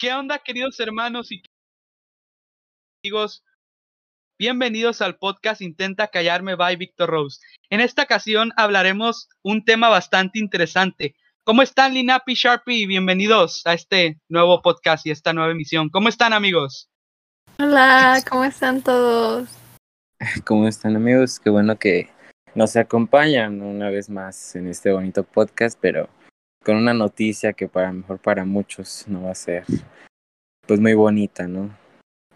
¿Qué onda, queridos hermanos y amigos? Bienvenidos al podcast Intenta Callarme by Victor Rose. En esta ocasión hablaremos un tema bastante interesante. ¿Cómo están, Linapi Sharpie? Bienvenidos a este nuevo podcast y esta nueva emisión. ¿Cómo están, amigos? Hola, ¿cómo están todos? ¿Cómo están, amigos? Qué bueno que nos acompañan una vez más en este bonito podcast, pero con una noticia que para mejor para muchos no va a ser pues muy bonita, ¿no?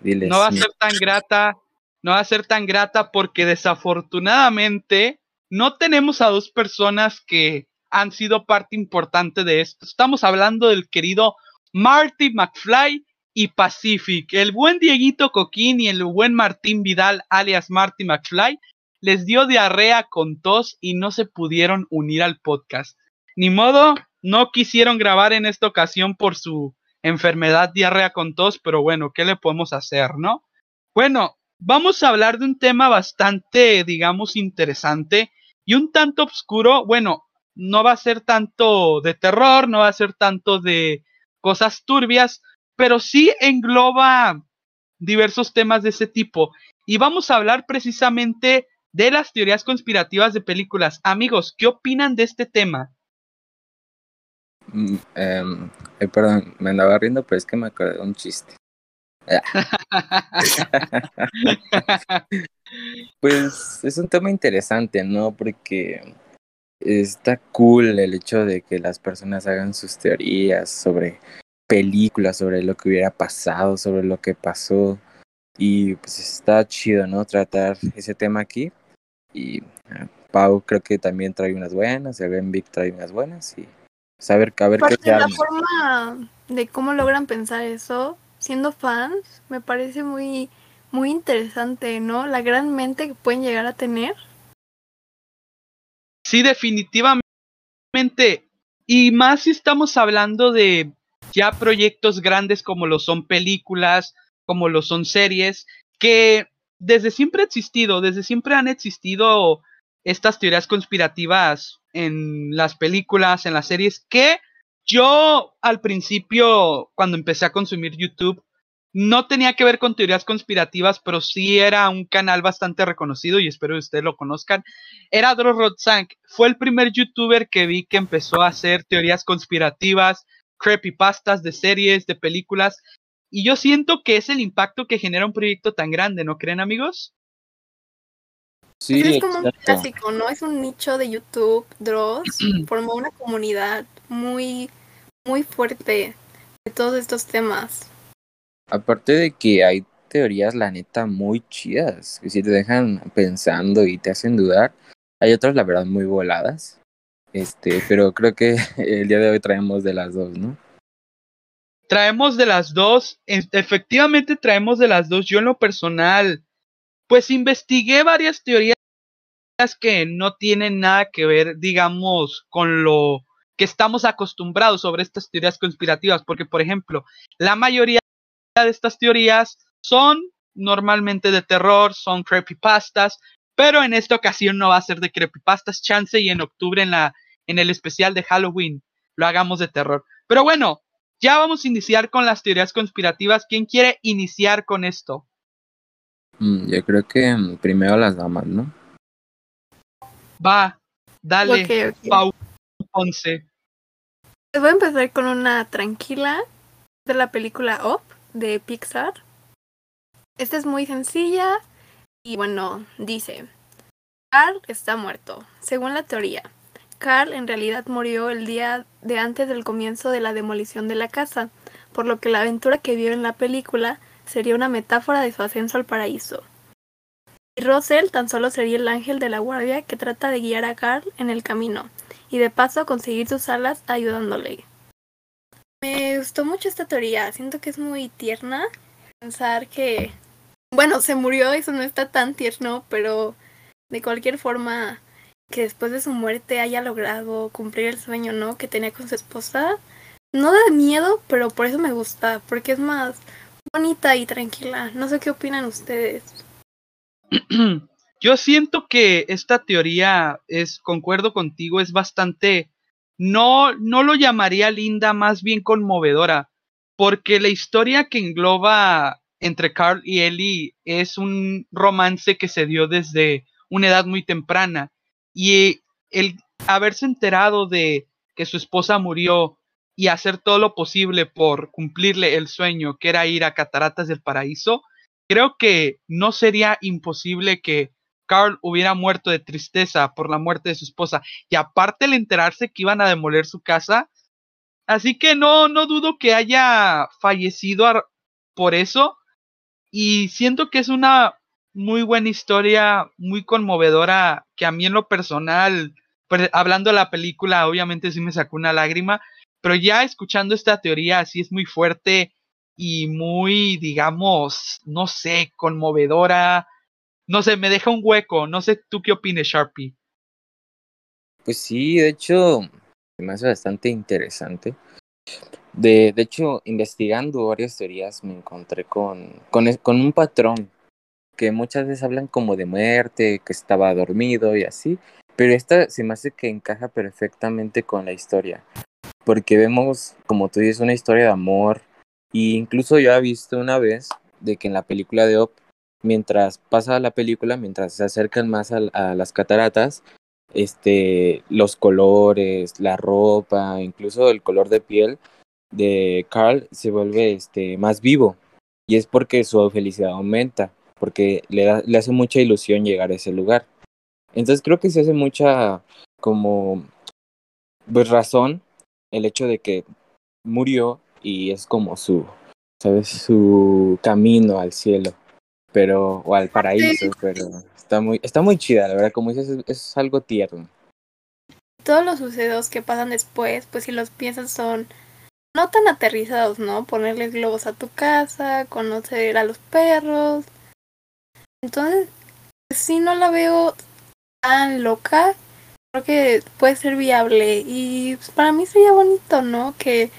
Diles, no va a ser tan grata, no va a ser tan grata porque desafortunadamente no tenemos a dos personas que han sido parte importante de esto. Estamos hablando del querido Marty McFly y Pacific. El buen Dieguito Coquín y el buen Martín Vidal, alias Marty McFly, les dio diarrea con tos y no se pudieron unir al podcast. Ni modo, no quisieron grabar en esta ocasión por su enfermedad diarrea con tos, pero bueno, ¿qué le podemos hacer, no? Bueno, vamos a hablar de un tema bastante, digamos, interesante y un tanto oscuro. Bueno, no va a ser tanto de terror, no va a ser tanto de cosas turbias, pero sí engloba diversos temas de ese tipo. Y vamos a hablar precisamente de las teorías conspirativas de películas. Amigos, ¿qué opinan de este tema? Mm, em, perdón, me andaba riendo, pero es que me acordé de un chiste. pues es un tema interesante, ¿no? Porque está cool el hecho de que las personas hagan sus teorías sobre películas, sobre lo que hubiera pasado, sobre lo que pasó. Y pues está chido, ¿no? Tratar ese tema aquí. Y ah, Pau creo que también trae unas buenas, el Ben Vic trae unas buenas y saber ver qué La forma de cómo logran pensar eso, siendo fans, me parece muy, muy interesante, ¿no? La gran mente que pueden llegar a tener. Sí, definitivamente. Y más si estamos hablando de ya proyectos grandes como lo son películas, como lo son series, que desde siempre ha existido, desde siempre han existido estas teorías conspirativas en las películas, en las series, que yo al principio, cuando empecé a consumir YouTube, no tenía que ver con teorías conspirativas, pero sí era un canal bastante reconocido y espero que ustedes lo conozcan. Era Dross Rodzank. Fue el primer youtuber que vi que empezó a hacer teorías conspirativas, creepypastas de series, de películas. Y yo siento que es el impacto que genera un proyecto tan grande, ¿no creen, amigos? Sí, es como un clásico, ¿no? Es un nicho de YouTube, Dross, formó una comunidad muy, muy fuerte de todos estos temas. Aparte de que hay teorías, la neta, muy chidas, que si te dejan pensando y te hacen dudar, hay otras, la verdad, muy voladas. Este, pero creo que el día de hoy traemos de las dos, ¿no? Traemos de las dos, efectivamente traemos de las dos. Yo en lo personal, pues investigué varias teorías que no tienen nada que ver, digamos, con lo que estamos acostumbrados sobre estas teorías conspirativas, porque, por ejemplo, la mayoría de estas teorías son normalmente de terror, son creepypastas, pero en esta ocasión no va a ser de creepypastas, chance y en octubre en la en el especial de Halloween lo hagamos de terror. Pero bueno, ya vamos a iniciar con las teorías conspirativas. ¿Quién quiere iniciar con esto? Mm, yo creo que mm, primero las damas, ¿no? Va, dale, Pau Ponce. Voy a empezar con una tranquila de la película Up de Pixar. Esta es muy sencilla y bueno, dice, Carl está muerto, según la teoría. Carl en realidad murió el día de antes del comienzo de la demolición de la casa, por lo que la aventura que vio en la película sería una metáfora de su ascenso al paraíso. Y Russell tan solo sería el ángel de la guardia que trata de guiar a Carl en el camino, y de paso conseguir sus alas ayudándole. Me gustó mucho esta teoría, siento que es muy tierna pensar que, bueno, se murió, eso no está tan tierno, pero de cualquier forma que después de su muerte haya logrado cumplir el sueño, ¿no? Que tenía con su esposa. No da miedo, pero por eso me gusta, porque es más bonita y tranquila. No sé qué opinan ustedes. Yo siento que esta teoría es, concuerdo contigo, es bastante, no, no lo llamaría linda, más bien conmovedora, porque la historia que engloba entre Carl y Ellie es un romance que se dio desde una edad muy temprana. Y el haberse enterado de que su esposa murió y hacer todo lo posible por cumplirle el sueño que era ir a Cataratas del Paraíso, creo que no sería imposible que Carl hubiera muerto de tristeza por la muerte de su esposa y aparte el enterarse que iban a demoler su casa, así que no no dudo que haya fallecido por eso. Y siento que es una muy buena historia, muy conmovedora que a mí en lo personal, pues, hablando de la película, obviamente sí me sacó una lágrima, pero ya escuchando esta teoría así es muy fuerte y muy, digamos, no sé, conmovedora. No sé, me deja un hueco. No sé, ¿tú qué opinas, Sharpie? Pues sí, de hecho, me hace bastante interesante. De, de hecho, investigando varias teorías me encontré con, con, con un patrón que muchas veces hablan como de muerte, que estaba dormido y así, pero esta se me hace que encaja perfectamente con la historia porque vemos, como tú dices, una historia de amor. Y incluso yo he visto una vez de que en la película de Op, mientras pasa la película, mientras se acercan más a, las cataratas, este, los colores, la ropa, incluso el color de piel de Carl se vuelve este, más vivo. Y es porque su felicidad aumenta, porque le, da, le hace mucha ilusión llegar a ese lugar. Entonces creo que se hace mucha como pues razón el hecho de que murió y es como su, ¿sabes? Su camino al cielo, pero, o al paraíso, pero está muy, está muy chida, la verdad, como dices, es, algo tierno. Todos los sucesos que pasan después, pues si los piensas son no tan aterrizados, ¿no? Ponerles globos a tu casa, conocer a los perros. Entonces, sí no la veo tan loca, creo que puede ser viable y pues, para mí sería bonito, ¿no? Que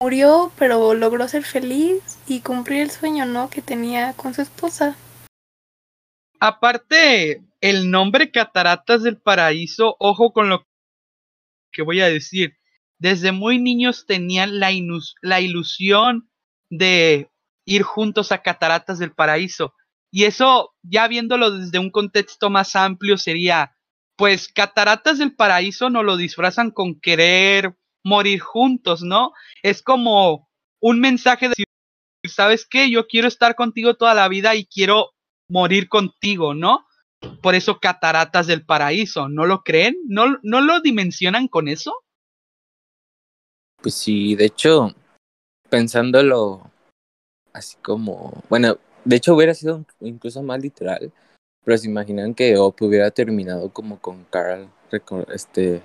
murió pero logró ser feliz y cumplir el sueño, ¿no? Que tenía con su esposa. Aparte, el nombre Cataratas del Paraíso, ojo con lo que voy a decir. Desde muy niños tenían la, la ilusión de ir juntos a Cataratas del Paraíso. Y eso, ya viéndolo desde un contexto más amplio, sería pues Cataratas del Paraíso no lo disfrazan con querer morir juntos, ¿no? Es como un mensaje de ¿sabes qué? Yo quiero estar contigo toda la vida y quiero morir contigo, ¿no? Por eso Cataratas del Paraíso, ¿no lo creen? ¿No, no lo dimensionan con eso? Pues sí, de hecho, pensándolo así como, bueno, de hecho hubiera sido incluso más literal pero se imaginan que Op hubiera terminado como con Carl, este,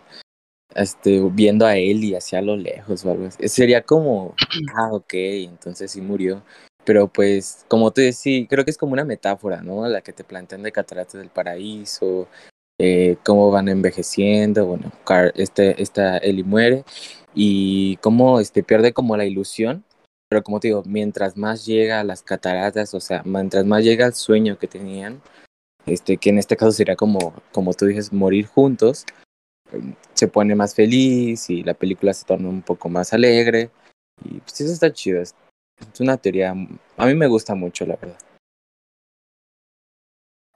este, viendo a él y hacia lo lejos o algo así. Sería como, ah, ok, entonces sí murió. Pero pues, como tú decís, creo que es como una metáfora, ¿no? La que te plantean de Cataratas del Paraíso, eh, cómo van envejeciendo, bueno, Carl, este, esta Ellie muere y cómo este, pierde como la ilusión. Pero como te digo, mientras más llega a las cataratas, o sea, mientras más llega al sueño que tenían, este, que en este caso sería como, como tú dices, morir juntos, se pone más feliz y la película se torna un poco más alegre. Y pues eso está chido. Es, una teoría, a mí me gusta mucho, la verdad.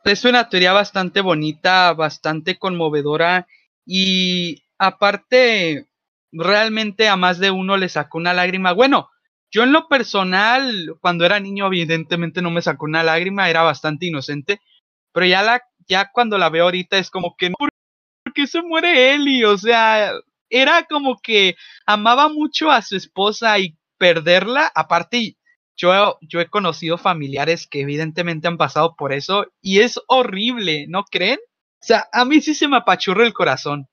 Es una teoría bastante bonita, bastante conmovedora y aparte, realmente a más de uno le sacó una lágrima. Bueno, yo en lo personal, cuando era niño, evidentemente no me sacó una lágrima, era bastante inocente, pero ya la, ya cuando la veo ahorita es como que, ¿por qué se muere Eli? O sea, era como que amaba mucho a su esposa y perderla, aparte yo, yo he conocido familiares que evidentemente han pasado por eso y es horrible, ¿no creen? O sea, a mí sí se me apachurra el corazón.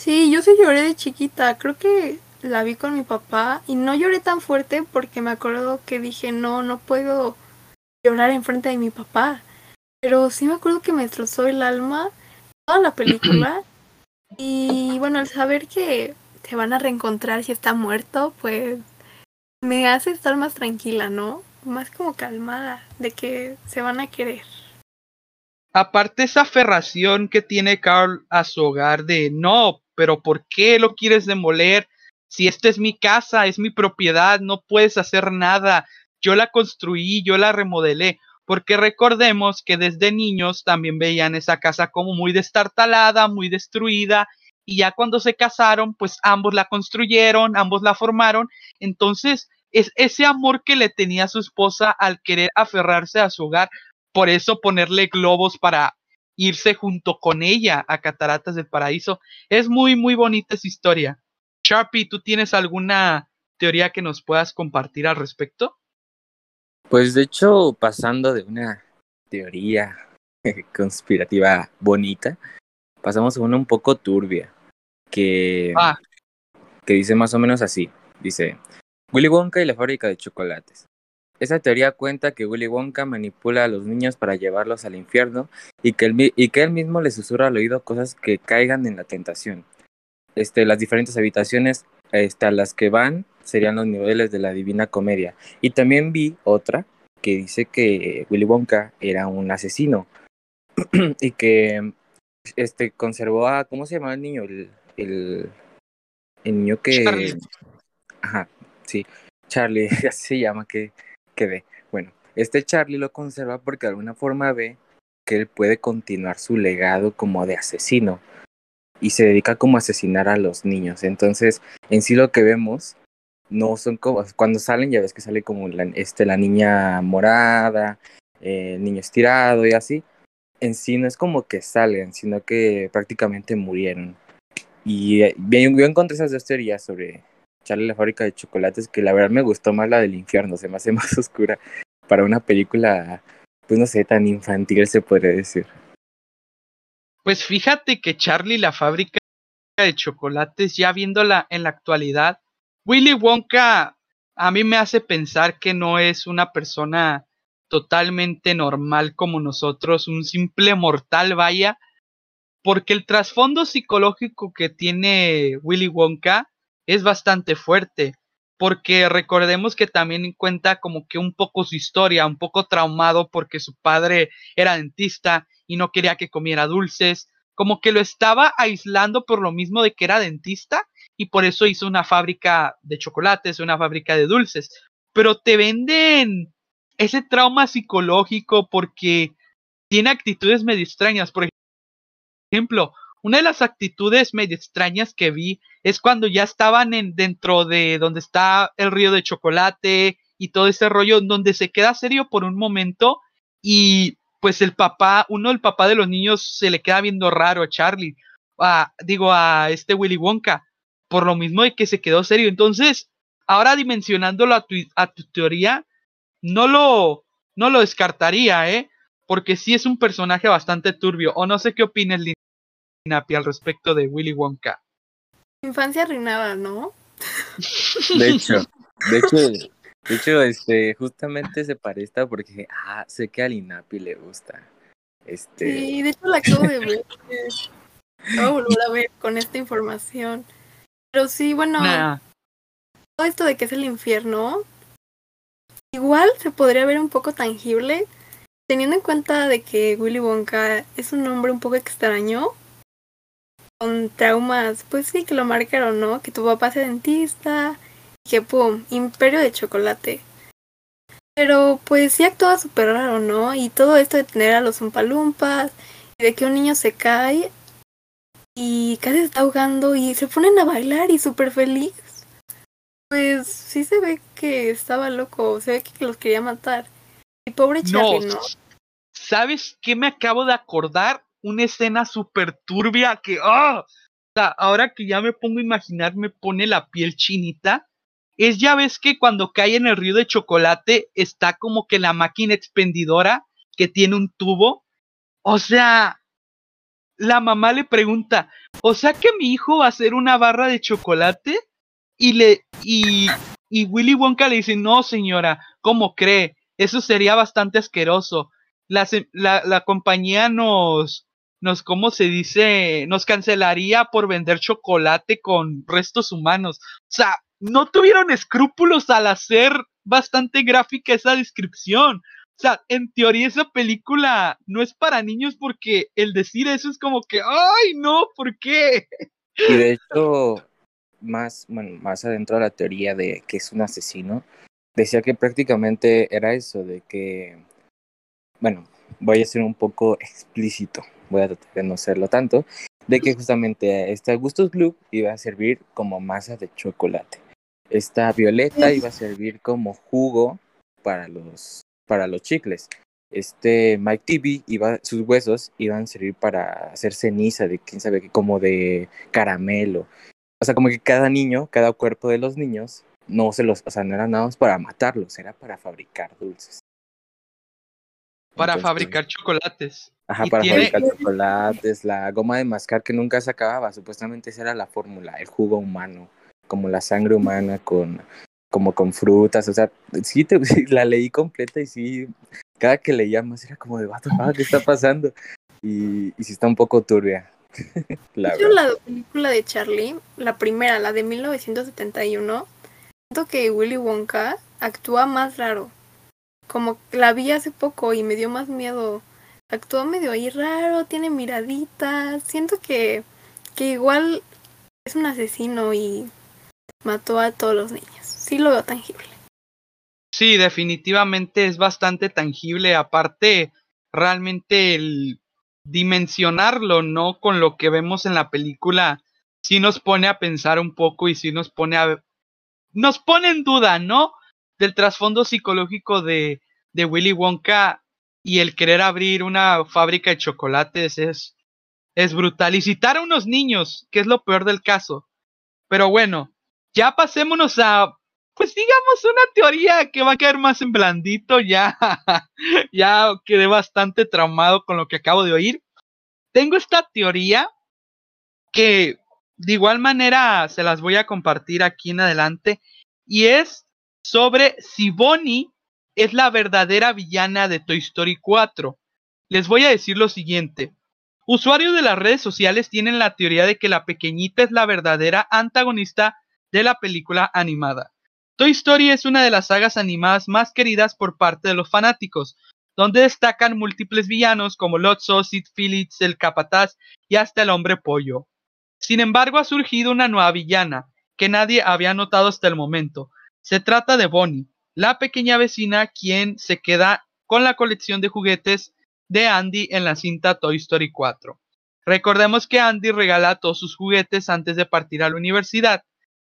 Sí, yo sí lloré de chiquita, creo que la vi con mi papá y no lloré tan fuerte porque me acuerdo que dije, no, no puedo llorar enfrente de mi papá. Pero sí me acuerdo que me destrozó el alma toda la película. y bueno, al saber que se van a reencontrar si está muerto, pues me hace estar más tranquila, ¿no? Más como calmada de que se van a querer. Aparte esa aferración que tiene Carl a su hogar de no, pero ¿por qué lo quieres demoler? si esta es mi casa, es mi propiedad, no puedes hacer nada, yo la construí, yo la remodelé, porque recordemos que desde niños también veían esa casa como muy destartalada, muy destruida, y ya cuando se casaron, pues ambos la construyeron, ambos la formaron, entonces es ese amor que le tenía su esposa al querer aferrarse a su hogar, por eso ponerle globos para irse junto con ella a Cataratas del Paraíso, es muy, muy bonita esa historia. Sharpie, ¿tú tienes alguna teoría que nos puedas compartir al respecto? Pues de hecho, pasando de una teoría conspirativa bonita, pasamos a una un poco turbia, que, ah. que dice más o menos así. Dice, Willy Wonka y la fábrica de chocolates. Esa teoría cuenta que Willy Wonka manipula a los niños para llevarlos al infierno y que, él, y que él mismo les susurra al oído cosas que caigan en la tentación. Este, las diferentes habitaciones este, a las que van serían los niveles de la Divina Comedia. Y también vi otra que dice que Willy Wonka era un asesino y que este conservó a ¿cómo se llamaba el niño? El, el, niño que Charlie. ajá, sí, Charlie, así se llama que que ve. Bueno, este Charlie lo conserva porque de alguna forma ve que él puede continuar su legado como de asesino y se dedica como a asesinar a los niños. Entonces, en sí lo que vemos no son como cuando salen ya ves que sale como la, este la niña morada, eh, el niño estirado y así. En sí no es como que salen, sino que prácticamente murieron. Y eh, yo encontré esas dos teorías sobre Charlie la fábrica de chocolates que la verdad me gustó más la del infierno, se me hace más oscura para una película, pues no sé, tan infantil se podría decir. Pues fíjate que Charlie la fábrica de chocolates, ya viéndola en la actualidad, Willy Wonka a mí me hace pensar que no es una persona totalmente normal como nosotros, un simple mortal, vaya, porque el trasfondo psicológico que tiene Willy Wonka es bastante fuerte, porque recordemos que también cuenta como que un poco su historia, un poco traumado porque su padre era dentista y no quería que comiera dulces, como que lo estaba aislando por lo mismo de que era dentista y por eso hizo una fábrica de chocolates, una fábrica de dulces. Pero te venden ese trauma psicológico porque tiene actitudes medio extrañas. Por ejemplo, una de las actitudes medio extrañas que vi es cuando ya estaban en, dentro de donde está el río de chocolate y todo ese rollo, donde se queda serio por un momento y pues el papá, uno del papá de los niños se le queda viendo raro a Charlie, a, digo a este Willy Wonka, por lo mismo de que se quedó serio. Entonces, ahora dimensionándolo a tu, a tu teoría, no lo, no lo descartaría, ¿eh? Porque sí es un personaje bastante turbio. O no sé qué opinas, Linapi, al respecto de Willy Wonka. Infancia arruinada, ¿no? De hecho, de hecho, de hecho, este, justamente se parece porque, ah, sé que a Linapi le gusta. Este... Sí, de hecho la acabo de ver. Voy a volver a ver con esta información. Pero sí, bueno, Nah, todo esto de que es el infierno, igual se podría ver un poco tangible, teniendo en cuenta de que Willy Wonka es un hombre un poco extraño, con traumas, pues sí, que lo marcaron, ¿no? Que tu papá sea dentista, y que pum, imperio de chocolate. Pero pues sí actúa súper raro, ¿no? Y todo esto de tener a los umpalumpas, y de que un niño se cae y casi se está ahogando y se ponen a bailar y súper feliz. Pues sí se ve que estaba loco, se ve que los quería matar. Y pobre Charlie, ¿no? ¿sabes qué me acabo de acordar? Una escena súper turbia que, ¡ah! O sea, ahora que ya me pongo a imaginar, me pone la piel chinita. Es ya ves que cuando cae en el río de chocolate está como que la máquina expendidora que tiene un tubo. O sea, la mamá le pregunta, o sea que mi hijo va a hacer una barra de chocolate y le y, y Willy Wonka le dice, no señora, ¿cómo cree? Eso sería bastante asqueroso. La, la compañía nos, nos, ¿cómo se dice? Nos cancelaría por vender chocolate con restos humanos. O sea, no tuvieron escrúpulos al hacer bastante gráfica esa descripción. O sea, en teoría esa película no es para niños porque el decir eso es como que, ay, no, ¿por qué? Y de hecho, más, bueno, más adentro de la teoría de que es un asesino, decía que prácticamente era eso, de que, bueno, voy a ser un poco explícito, voy a tratar de no serlo tanto, de que justamente este Augustus Blue iba a servir como masa de chocolate. Esta violeta iba a servir como jugo para los, para los chicles. Este Mike TV iba, sus huesos iban a servir para hacer ceniza de quién sabe qué, como de caramelo. O sea, como que cada niño, cada cuerpo de los niños, no se los, o sea, no era nada más para matarlos, era para fabricar dulces. Para fabricar chocolates. Ajá, para fabricar chocolates, la goma de mascar que nunca se acababa, supuestamente esa era la fórmula, el jugo humano, como la sangre humana con como con frutas, o sea, sí, te, la leí completa y sí, cada que leía más era como de, vato, ¿qué está pasando? Y, y sí está un poco turbia. la Yo la película de Charlie, la primera, la de 1971, siento que Willy Wonka actúa más raro. Como la vi hace poco y me dio más miedo actúa medio ahí raro, tiene miraditas. Siento que, que igual es un asesino y mató a todos los niños. Sí lo veo tangible. Sí, definitivamente es bastante tangible. Aparte, realmente el dimensionarlo, ¿no? Con lo que vemos en la película, sí nos pone a pensar un poco y sí nos pone a... Nos pone en duda, ¿no? Del trasfondo psicológico de, de Willy Wonka y el querer abrir una fábrica de chocolates es, es brutal. Y citar a unos niños, que es lo peor del caso. Pero bueno, ya pasémonos a, pues digamos, una teoría que va a quedar más en blandito. Ya, ya quedé bastante traumado con lo que acabo de oír. Tengo esta teoría que de igual manera se las voy a compartir aquí en adelante. Y es sobre si Bonnie es la verdadera villana de Toy Story 4. Les voy a decir lo siguiente. Usuarios de las redes sociales tienen la teoría de que la pequeñita es la verdadera antagonista de la película animada. Toy Story es una de las sagas animadas más queridas por parte de los fanáticos, donde destacan múltiples villanos como Lotso, Sid Phillips, el Capataz y hasta el Hombre Pollo. Sin embargo, ha surgido una nueva villana, que nadie había notado hasta el momento. Se trata de Bonnie, la pequeña vecina quien se queda con la colección de juguetes de Andy en la cinta Toy Story 4. Recordemos que Andy regala todos sus juguetes antes de partir a la universidad,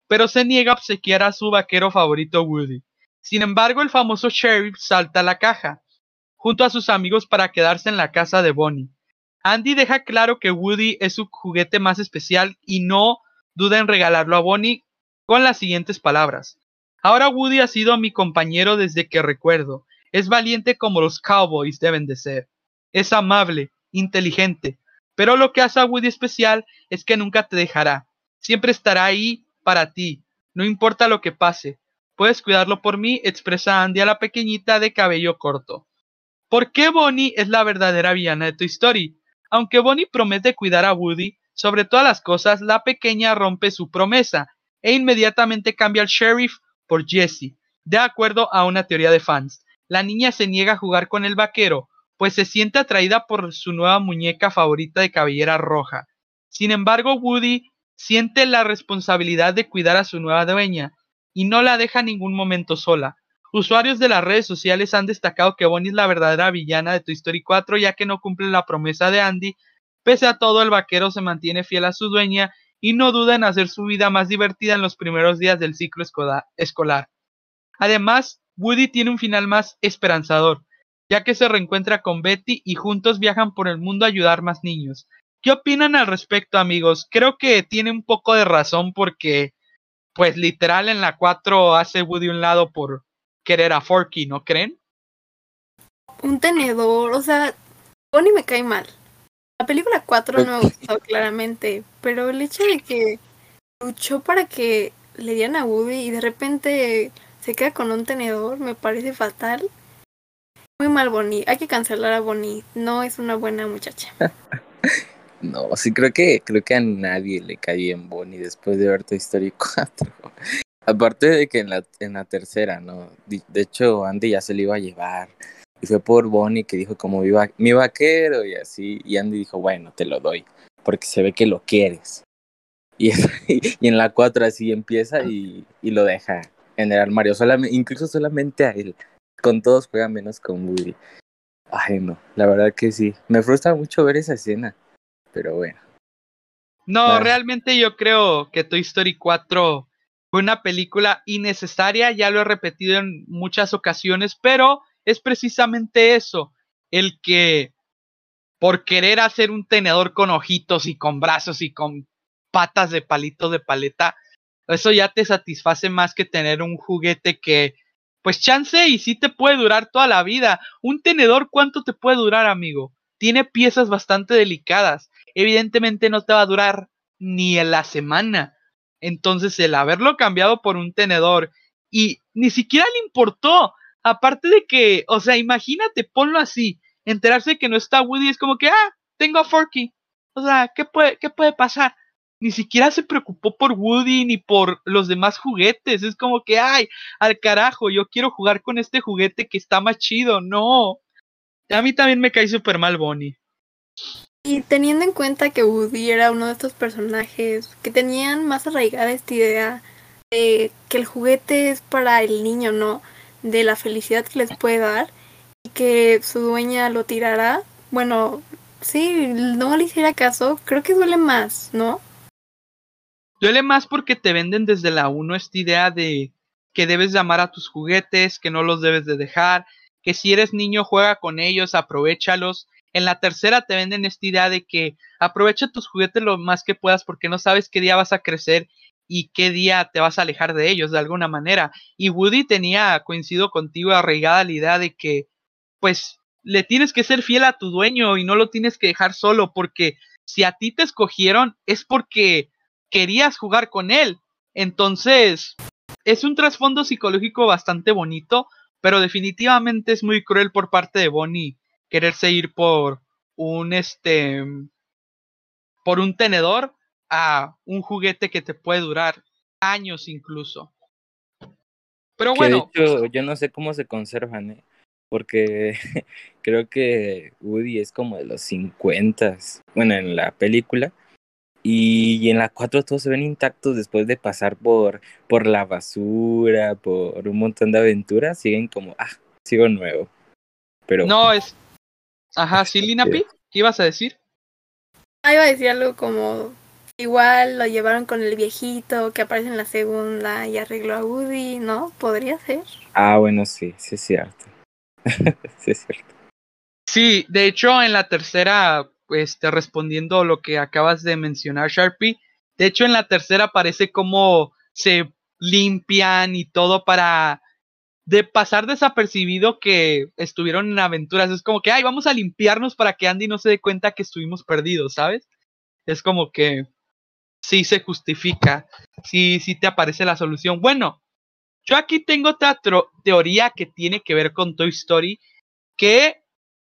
pero se niega a obsequiar a su vaquero favorito Woody. Sin embargo, el famoso sheriff salta a la caja, junto a sus amigos para quedarse en la casa de Bonnie. Andy deja claro que Woody es su juguete más especial y no duda en regalarlo a Bonnie con las siguientes palabras. Ahora Woody ha sido mi compañero desde que recuerdo. Es valiente como los cowboys deben de ser. Es amable, inteligente. Pero lo que hace a Woody especial es que nunca te dejará. Siempre estará ahí para ti. No importa lo que pase. Puedes cuidarlo por mí, expresa Andy a la pequeñita de cabello corto. ¿Por qué Bonnie es la verdadera villana de tu historia? Aunque Bonnie promete cuidar a Woody, sobre todas las cosas, la pequeña rompe su promesa e inmediatamente cambia al sheriff por Jessie. De acuerdo a una teoría de fans, la niña se niega a jugar con el vaquero, pues se siente atraída por su nueva muñeca favorita de cabellera roja. Sin embargo, Woody siente la responsabilidad de cuidar a su nueva dueña y no la deja ningún momento sola. Usuarios de las redes sociales han destacado que Bonnie es la verdadera villana de Toy Story 4 ya que no cumple la promesa de Andy. Pese a todo, el vaquero se mantiene fiel a su dueña y no duda en hacer su vida más divertida en los primeros días del ciclo escolar. Además, Woody tiene un final más esperanzador, ya que se reencuentra con Betty y juntos viajan por el mundo a ayudar más niños. ¿Qué opinan al respecto, amigos? Creo que tiene un poco de razón porque, pues literal en la 4 hace Woody un lado por querer a Forky, ¿no creen? Un tenedor, o sea, Bonnie me cae mal. La película 4 no me gustó claramente, pero el hecho de que luchó para que le dieran a Woody y de repente se queda con un tenedor me parece fatal. Muy mal Bonnie, hay que cancelar a Bonnie, no es una buena muchacha. no, sí creo que creo que a nadie le cae bien Bonnie después de ver Toy Story 4. Aparte de que en la, en la tercera, ¿no? De hecho, Andy ya se le iba a llevar. Y fue por Bonnie que dijo como mi, mi vaquero y así. Y Andy dijo, bueno, te lo doy, porque se ve que lo quieres. Y, y en la 4 así empieza y, y lo deja en el armario, incluso solamente a él. Con todos juega menos con Woody. Ay, no, la verdad que sí. Me frustra mucho ver esa escena, pero bueno. No, realmente yo creo que Toy Story 4 fue una película innecesaria, ya lo he repetido en muchas ocasiones, pero es precisamente eso, el que por querer hacer un tenedor con ojitos y con brazos y con patas de palito de paleta, eso ya te satisface más que tener un juguete que, pues chance y sí te puede durar toda la vida. Un tenedor, ¿cuánto te puede durar, amigo? Tiene piezas bastante delicadas. Evidentemente no te va a durar ni en la semana. Entonces el haberlo cambiado por un tenedor y ni siquiera le importó. Aparte de que, o sea, imagínate, ponlo así, enterarse que no está Woody es como que, ah, tengo a Forky. O sea, ¿qué puede, qué puede pasar? ni siquiera se preocupó por Woody ni por los demás juguetes. Es como que, ay, al carajo, yo quiero jugar con este juguete que está más chido. No. A mí también me cae súper mal Bonnie. Y teniendo en cuenta que Woody era uno de estos personajes que tenían más arraigada esta idea de que el juguete es para el niño, ¿no? De la felicidad que les puede dar y que su dueña lo tirara. Bueno, sí, no le hiciera caso, creo que duele más, ¿no? Duele más porque te venden desde la 1 esta idea de que debes llamar a tus juguetes, que no los debes de dejar, que si eres niño juega con ellos, aprovechalos. En la tercera te venden esta idea de que aprovecha tus juguetes lo más que puedas porque no sabes qué día vas a crecer y qué día te vas a alejar de ellos de alguna manera. Y Woody tenía, coincido contigo, arraigada la idea de que, pues, le tienes que ser fiel a tu dueño y no lo tienes que dejar solo porque si a ti te escogieron es porque querías jugar con él. Entonces, es un trasfondo psicológico bastante bonito, pero definitivamente es muy cruel por parte de Bonnie quererse ir por un este por un tenedor a un juguete que te puede durar años incluso. Pero bueno, de hecho, yo no sé cómo se conservan, ¿eh? porque creo que Woody es como de los 50, bueno, en la película, y, en la 4 todos se ven intactos después de pasar por, por la basura, por un montón de aventuras, siguen como, ah, sigo nuevo. Pero... No, es... Ajá, sí, Linapi, ¿qué ibas a decir? Ah, iba a decir algo como, igual lo llevaron con el viejito que aparece en la segunda y arregló a Woody, ¿no? Podría ser. Ah, bueno, sí, sí es cierto. sí es cierto. Sí, de hecho en la tercera este, respondiendo lo que acabas de mencionar, Sharpie. De hecho, en la tercera parece como se limpian y todo para de pasar desapercibido que estuvieron en aventuras. Es como que, ay, vamos a limpiarnos para que Andy no se dé cuenta que estuvimos perdidos, ¿sabes? Es como que sí se justifica, sí, sí te aparece la solución. Bueno, yo aquí tengo otra teoría que tiene que ver con Toy Story, que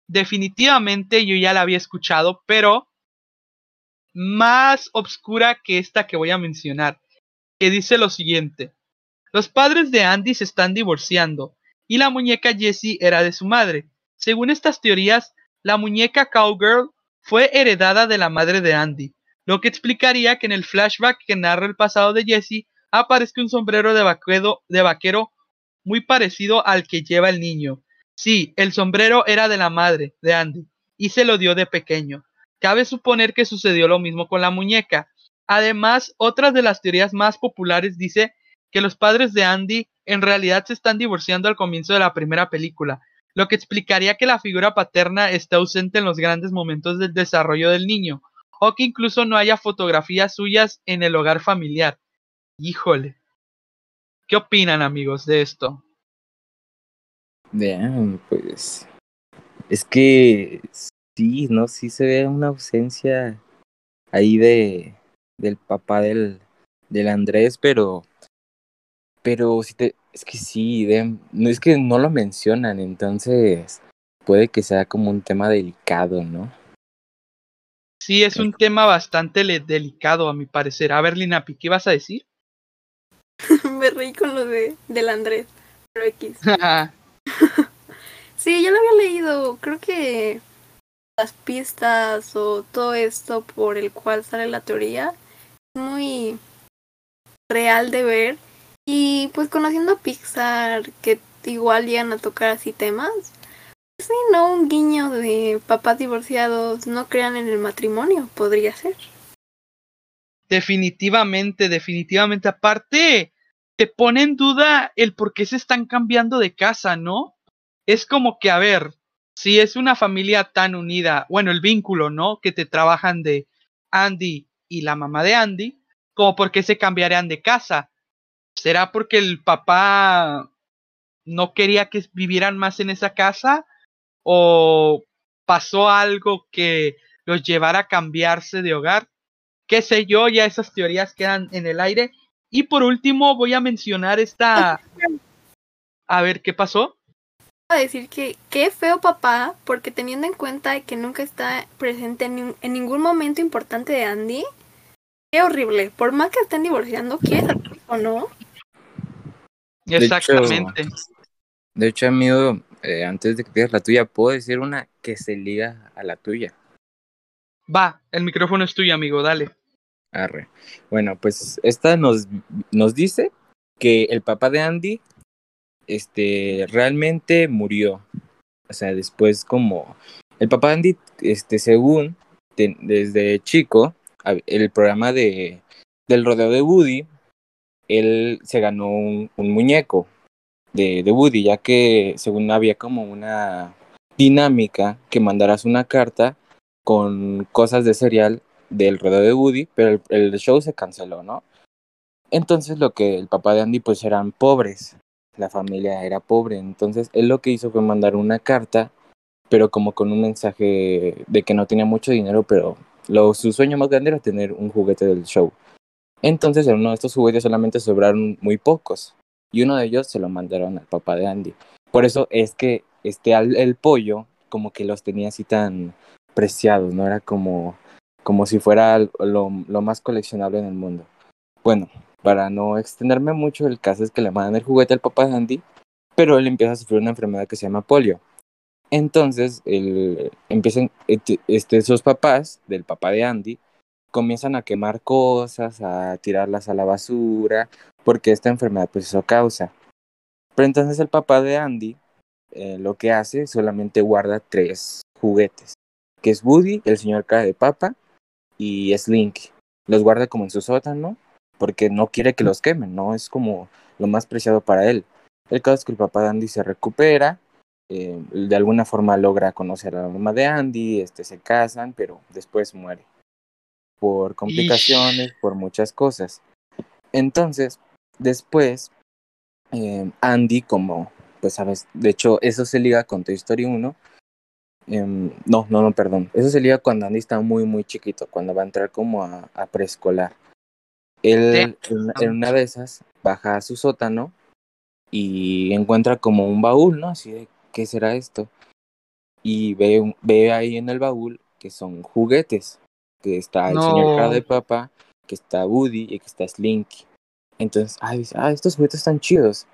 definitivamente yo ya la había escuchado, pero más obscura que esta que voy a mencionar, que dice lo siguiente. Los padres de Andy se están divorciando y la muñeca Jessie era de su madre. Según estas teorías, la muñeca Cowgirl fue heredada de la madre de Andy, lo que explicaría que en el flashback que narra el pasado de Jessie aparezca un sombrero de vaquero, de vaquero muy parecido al que lleva el niño, Sí, el sombrero era de la madre de Andy y se lo dio de pequeño. Cabe suponer que sucedió lo mismo con la muñeca. Además, otra de las teorías más populares dice que los padres de Andy en realidad se están divorciando al comienzo de la primera película, lo que explicaría que la figura paterna está ausente en los grandes momentos del desarrollo del niño, o que incluso no haya fotografías suyas en el hogar familiar. Híjole. ¿Qué opinan amigos de esto? Vean, pues. Es que sí, ¿no? Sí se ve una ausencia ahí de del papá del, del Andrés, pero. Pero si te. Es que sí, no es que no lo mencionan, entonces puede que sea como un tema delicado, ¿no? Sí, es un tema bastante delicado, a mi parecer. A ver, Linapi, ¿qué vas a decir? Me reí con lo de, del Andrés, pero X. sí, ya lo había leído. Creo que las pistas o todo esto por el cual sale la teoría muy real de ver. Y pues conociendo a Pixar, que igual llegan a tocar así temas, pues sí, no un guiño de papás divorciados no crean en el matrimonio, podría ser. Definitivamente, definitivamente. Aparte, te pone en duda el por qué se están cambiando de casa, ¿no? Es como que, a ver, si es una familia tan unida, bueno, el vínculo, ¿no? Que te trabajan de Andy y la mamá de Andy, como por qué se cambiarían de casa. ¿Será porque el papá no quería que vivieran más en esa casa? ¿O pasó algo que los llevara a cambiarse de hogar? Qué sé yo, ya esas teorías quedan en el aire. Y por último voy a mencionar esta... A ver, ¿qué pasó? A decir que qué feo papá, porque teniendo en cuenta que nunca está presente en, en ningún momento importante de Andy, qué horrible. Por más que estén divorciando, ¿quieres o no? Exactamente. De hecho, amigo, eh, antes de que digas la tuya, puedo decir una que se liga a la tuya. Va, el micrófono es tuyo, amigo, dale. Arre. Bueno, pues esta nos, nos dice que el papá de Andy este, realmente murió. O sea, después como... El papá de Andy, este, según desde chico, el programa de, del rodeo de Woody, él se ganó un, muñeco de, Woody, ya que según había como una dinámica que mandaras una carta con cosas de cereal del rodeo de Woody, pero el, el, show se canceló, ¿no? Entonces lo que el papá de Andy pues eran pobres, la familia era pobre, entonces él lo que hizo fue mandar una carta, pero como con un mensaje de que no tenía mucho dinero, pero lo, su sueño más grande era tener un juguete del show. Entonces en uno de estos juguetes solamente sobraron muy pocos y uno de ellos se lo mandaron al papá de Andy. Por eso es que este el pollo como que los tenía así tan preciados, no era como como si fuera lo, lo más coleccionable en el mundo. Bueno, para no extenderme mucho, el caso es que le mandan el juguete al papá de Andy, pero él empieza a sufrir una enfermedad que se llama polio. Entonces, él, empiezan, este, sus papás, del papá de Andy, comienzan a quemar cosas, a tirarlas a la basura, porque esta enfermedad pues eso causa. Pero entonces el papá de Andy eh, lo que hace solamente guarda tres juguetes, que es Woody, el señor cara de papa y Slinky. Los guarda como en su sótano porque no quiere que los quemen, ¿no? Es como lo más preciado para él. El caso es que el papá de Andy se recupera, eh, de alguna forma logra conocer a la mamá de Andy, este, se casan, pero después muere por complicaciones, por muchas cosas. Entonces, después, eh, Andy, como, pues sabes, de hecho, eso se liga con Toy Story 1. Eh, no, no, no, perdón. Eso se liga cuando Andy está muy, muy chiquito, cuando va a entrar como a, a preescolar. Él, en, en una de esas, baja a su sótano y encuentra como un baúl, ¿no? Así de, ¿qué será esto? Y ve, ve ahí en el baúl que son juguetes, que está el No. señor cara de papa, que está Woody y que está Slinky. Entonces, ah, dice, ah, estos juguetes están chidos.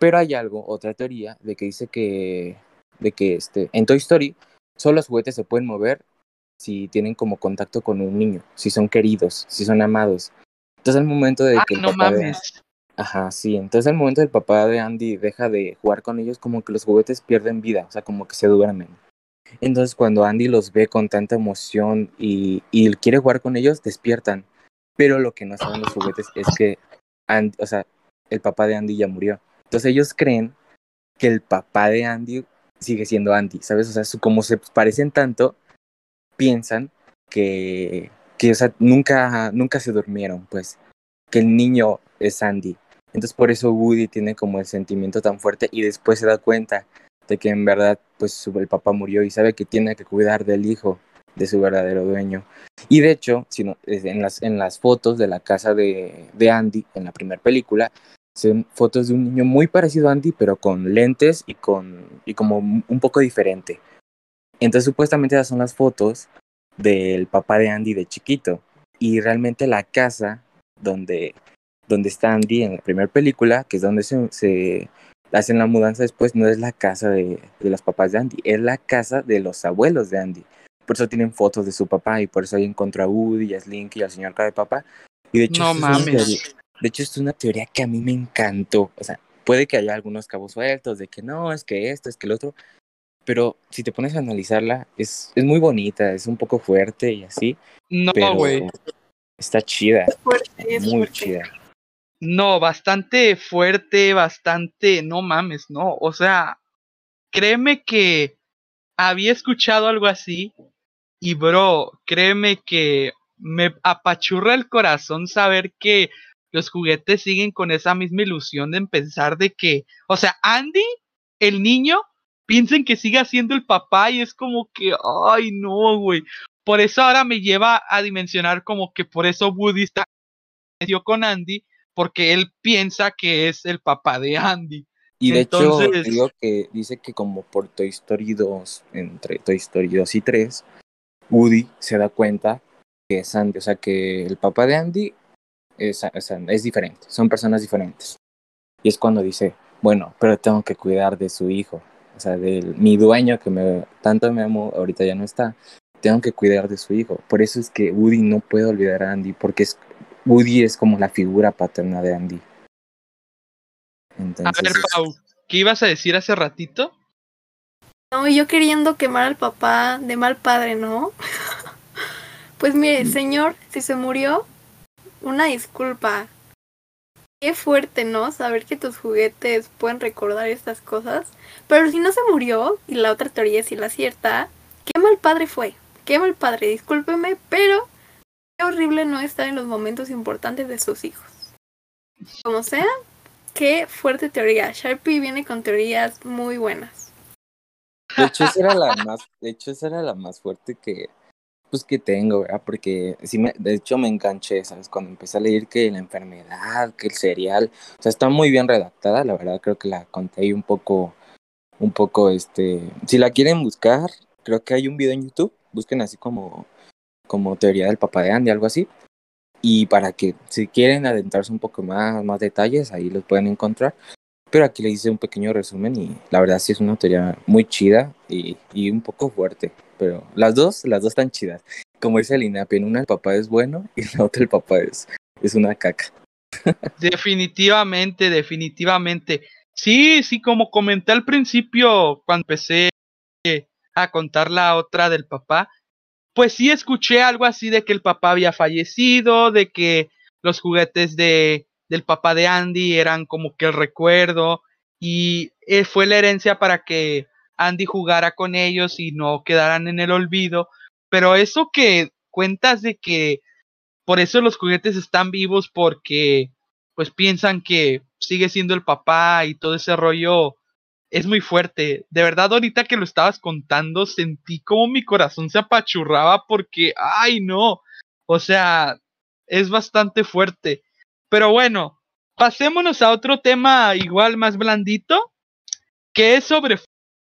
Pero hay algo, otra teoría, de que dice que, de que este, en Toy Story, solo los juguetes se pueden mover si tienen como contacto con un niño, si son queridos, si son amados. Entonces, al momento de Ah, que el no papá de- mames. Ajá, sí. Entonces, al momento del papá de Andy deja de jugar con ellos, como que los juguetes pierden vida, o sea, como que se duermen. Entonces, cuando Andy los ve con tanta emoción y, quiere jugar con ellos, despiertan. Pero lo que no saben los juguetes es que, Andy, o sea, el papá de Andy ya murió. Entonces, ellos creen que el papá de Andy sigue siendo Andy, ¿sabes? O sea, como se parecen tanto, piensan que, que o sea, nunca, nunca se durmieron, pues, que el niño es Andy. Entonces por eso Woody tiene como el sentimiento tan fuerte y después se da cuenta de que en verdad pues el papá murió y sabe que tiene que cuidar del hijo de su verdadero dueño. Y de hecho, si no, en, las, en las fotos de la casa de, de Andy, en la primera película, son fotos de un niño muy parecido a Andy, pero con lentes y, con, y como un poco diferente. Entonces supuestamente esas son las fotos del papá de Andy de chiquito. Y realmente la casa donde donde está Andy en la primera película, que es donde se, hacen la mudanza después, no es la casa de, de, los papás de Andy, es la casa de los abuelos de Andy. Por eso tienen fotos de su papá y por eso ahí encontró a Woody, a Slinky y al señor cara de papá, Y de hecho, No mames. teoría- de hecho, es una teoría que a mí me encantó. O sea, puede que haya algunos cabos sueltos de que no, es que esto, es que el otro. Pero si te pones a analizarla, es, es muy bonita, es un poco fuerte y así. No, Pero güey. está chida, Es fuerte, es muy fuerte. chida. No, bastante fuerte, bastante. No mames, no. O sea, créeme que había escuchado algo así. Y bro, créeme que me apachurra el corazón saber que los juguetes siguen con esa misma ilusión de pensar de que, o sea, Andy, el niño, piensen que siga siendo el papá y es como que, ay, no, güey. Por eso ahora me lleva a dimensionar como que por eso Woody está con Andy, porque él piensa que es el papá de Andy. Y de hecho, Entonces- digo que dice que como por Toy Story 2, entre Toy Story 2 y 3, Woody se da cuenta que es Andy, o sea que el papá de Andy es, sea, es diferente, son personas diferentes. Y es cuando dice, bueno, pero tengo que cuidar de su hijo, o sea, de mi dueño que me tanto me amo, ahorita ya no está, tengo que cuidar de su hijo. Por eso es que Woody no puede olvidar a Andy, porque es, Woody es como la figura paterna de Andy. A Entonces, ver, es- Pau, ¿qué ibas a decir hace ratito? No, y yo queriendo quemar al papá de mal padre, ¿no? pues mire, señor, si se murió, una disculpa. Qué fuerte, ¿no? Saber que tus juguetes pueden recordar estas cosas. Pero si no se murió, y la otra teoría es si la cierta, qué mal padre fue. Qué mal padre, discúlpeme, pero qué horrible no estar en los momentos importantes de sus hijos. Como sea, qué fuerte teoría. Sharpie viene con teorías muy buenas. De hecho, esa era la más, de hecho, esa era la más fuerte que, pues, que tengo, ¿verdad? Porque sí me, de hecho me enganché, ¿sabes? Cuando empecé a leer que la enfermedad, que el cereal, o sea, está muy bien redactada, la verdad, creo que la conté ahí un poco, un poco, este, si la quieren buscar, creo que hay un video en YouTube, busquen así como, como teoría del papá de Andy, algo así, y para que, si quieren adentrarse un poco más, más detalles, ahí los pueden encontrar. Pero aquí les hice un pequeño resumen y la verdad sí es una teoría muy chida y, y un poco fuerte. Pero las dos, las dos están chidas. Como dice Linape, en una el papá es bueno y en la otra el papá es, es una caca. Definitivamente, definitivamente. Sí, sí, como comenté al principio cuando empecé a contar la otra del papá, pues sí escuché algo así de que el papá había fallecido, de que los juguetes de, del papá de Andy eran como que el recuerdo y eh, fue la herencia para que Andy jugara con ellos y no quedaran en el olvido. Pero eso que cuentas de que por eso los juguetes están vivos porque pues piensan que sigue siendo el papá y todo ese rollo es muy fuerte. De verdad, ahorita que lo estabas contando, sentí como mi corazón se apachurraba porque, ay, no. O sea, es bastante fuerte. Pero bueno, pasémonos a otro tema igual más blandito, que es sobre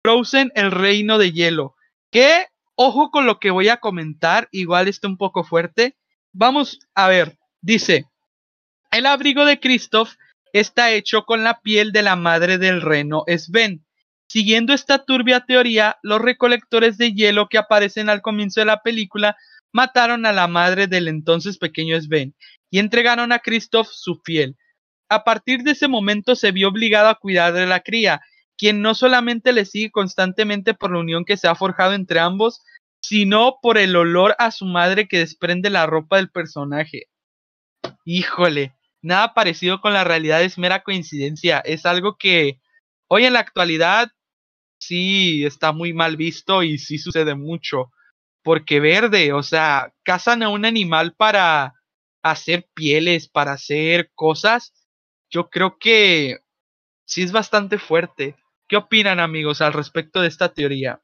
Frozen, el reino de hielo. Que, ojo con lo que voy a comentar, igual está un poco fuerte. Vamos a ver, dice, el abrigo de Kristoff está hecho con la piel de la madre del reno Sven. Siguiendo esta turbia teoría, los recolectores de hielo que aparecen al comienzo de la película mataron a la madre del entonces pequeño Sven y entregaron a Kristoff su piel. A partir de ese momento se vio obligado a cuidar de la cría, quien no solamente le sigue constantemente por la unión que se ha forjado entre ambos, sino por el olor a su madre que desprende la ropa del personaje. Híjole, nada parecido con la realidad es mera coincidencia. Es algo que hoy en la actualidad sí está muy mal visto y sí sucede mucho. Porque verde, o sea, cazan a un animal para hacer pieles, para hacer cosas. Yo creo que sí es bastante fuerte. ¿Qué opinan amigos al respecto de esta teoría?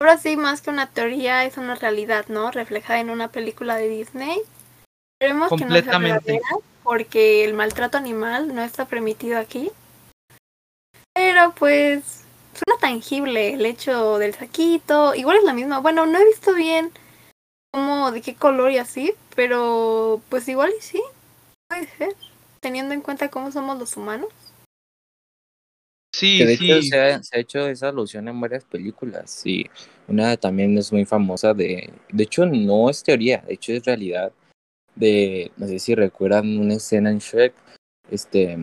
Ahora sí, más que una teoría, es una realidad, ¿no? Reflejada en una película de Disney. Esperemos que no sea Completamente. verdadera, porque el maltrato animal no está permitido aquí. Pero pues suena tangible el hecho del saquito. Igual es la misma. Bueno, no he visto bien cómo, de qué color y así, pero pues igual y sí, puede ser, teniendo en cuenta cómo somos los humanos. Sí, que de sí. hecho se ha, se ha hecho esa alusión en varias películas y una también es muy famosa de, de hecho no es teoría, de hecho es realidad, de, no sé si recuerdan una escena en Shrek, este,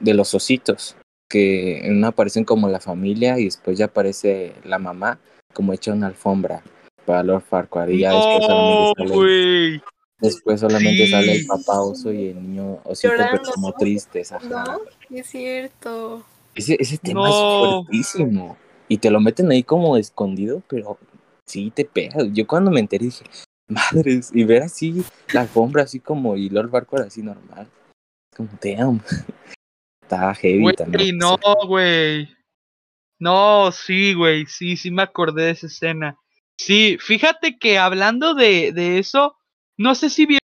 de los ositos, que en una aparecen como la familia y después ya aparece la mamá como hecha una alfombra para Lord Farquaad y ya después solamente sale, después solamente sale el papá oso y el niño osito pero como tristes, No, es cierto. Ese, ese tema es fuertísimo. Y te lo meten ahí como escondido, pero sí te pega. Yo cuando me enteré dije, madres, y ver así la alfombra así como y Lord Farquaad así normal. Como, damn. Está heavy también. No, güey. No, sí, güey. Sí, sí me acordé de esa escena. Sí, fíjate que hablando de, de eso, no sé si vieron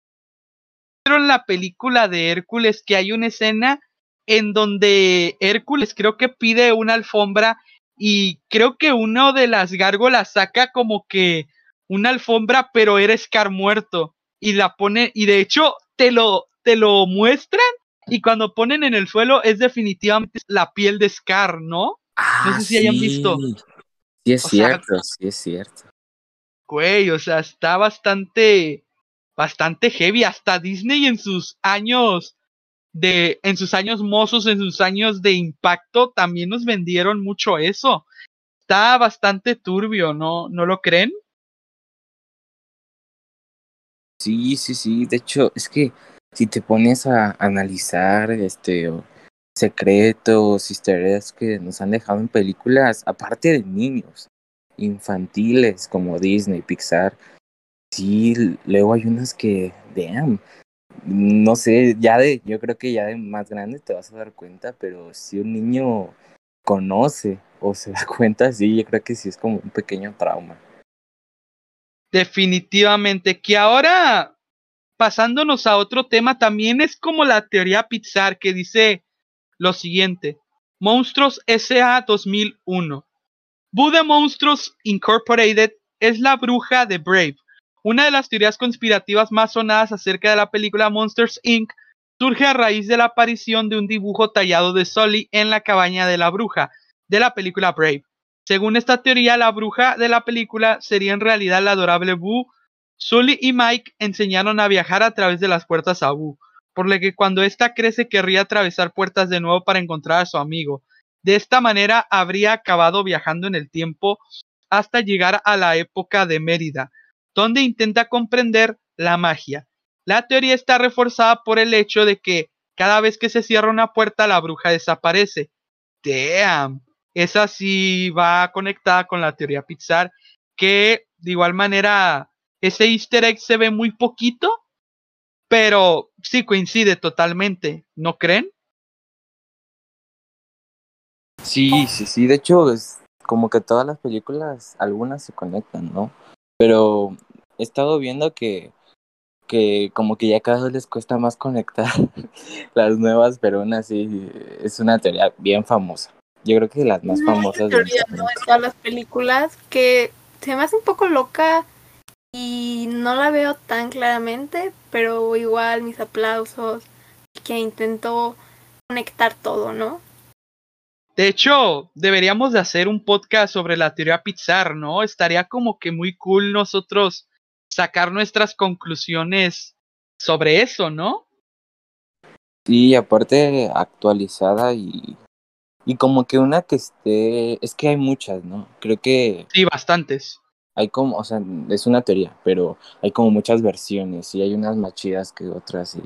la película de Hércules que hay una escena en donde Hércules creo que pide una alfombra y creo que uno de las gárgolas saca como que una alfombra, pero era Scar muerto y la pone y de hecho te lo te lo muestran y cuando ponen en el suelo es definitivamente la piel de Scar, ¿no? no sé si hayan visto. Sí es cierto, sí es cierto. Güey, o sea, está bastante bastante heavy hasta Disney en sus años de en sus años mozos, en sus años de impacto también nos vendieron mucho eso. Está bastante turbio, ¿no? ¿No lo creen? Sí, sí, sí. De hecho, es que si te pones a analizar este secretos, historias que nos han dejado en películas, aparte de niños, infantiles como Disney, Pixar, sí, luego hay unas que, damn, no sé, ya de, yo creo que ya de más grande te vas a dar cuenta, pero si un niño conoce o se da cuenta, sí, yo creo que sí es como un pequeño trauma. Definitivamente, que ahora pasándonos a otro tema, también es como la teoría Pixar que dice lo siguiente. Monstruos SA 2001. Bude Monstruos Incorporated es la bruja de Brave. Una de las teorías conspirativas más sonadas acerca de la película Monsters Inc. surge a raíz de la aparición de un dibujo tallado de Sully en la cabaña de la bruja de la película Brave. Según esta teoría, la bruja de la película sería en realidad la adorable Boo Sully y Mike enseñaron a viajar a través de las puertas a Boo, por lo que cuando ésta crece querría atravesar puertas de nuevo para encontrar a su amigo. De esta manera habría acabado viajando en el tiempo hasta llegar a la época de Mérida, donde intenta comprender la magia. La teoría está reforzada por el hecho de que cada vez que se cierra una puerta la bruja desaparece. Damn. Esa sí va conectada con la teoría Pixar, que de igual manera ese easter egg se ve muy poquito, pero sí coincide totalmente, ¿no creen? Sí, sí, sí, de hecho es como que todas las películas, algunas se conectan, ¿no? Pero he estado viendo que, que como que ya cada vez les cuesta más conectar las nuevas, pero aún así es una teoría bien famosa. Yo creo que las más famosas. de todas las películas que se me hace un poco loca y no la veo tan claramente, pero igual mis aplausos, que intentó conectar todo, ¿no? De hecho, deberíamos de hacer un podcast sobre la teoría Pixar, ¿no? Estaría como que muy cool nosotros sacar nuestras conclusiones sobre eso, ¿no? Sí, aparte actualizada y, y como que una que esté, es que hay muchas, ¿no? Creo que... Sí, bastantes hay como, o sea, es una teoría, pero hay como muchas versiones y hay unas más chidas que otras y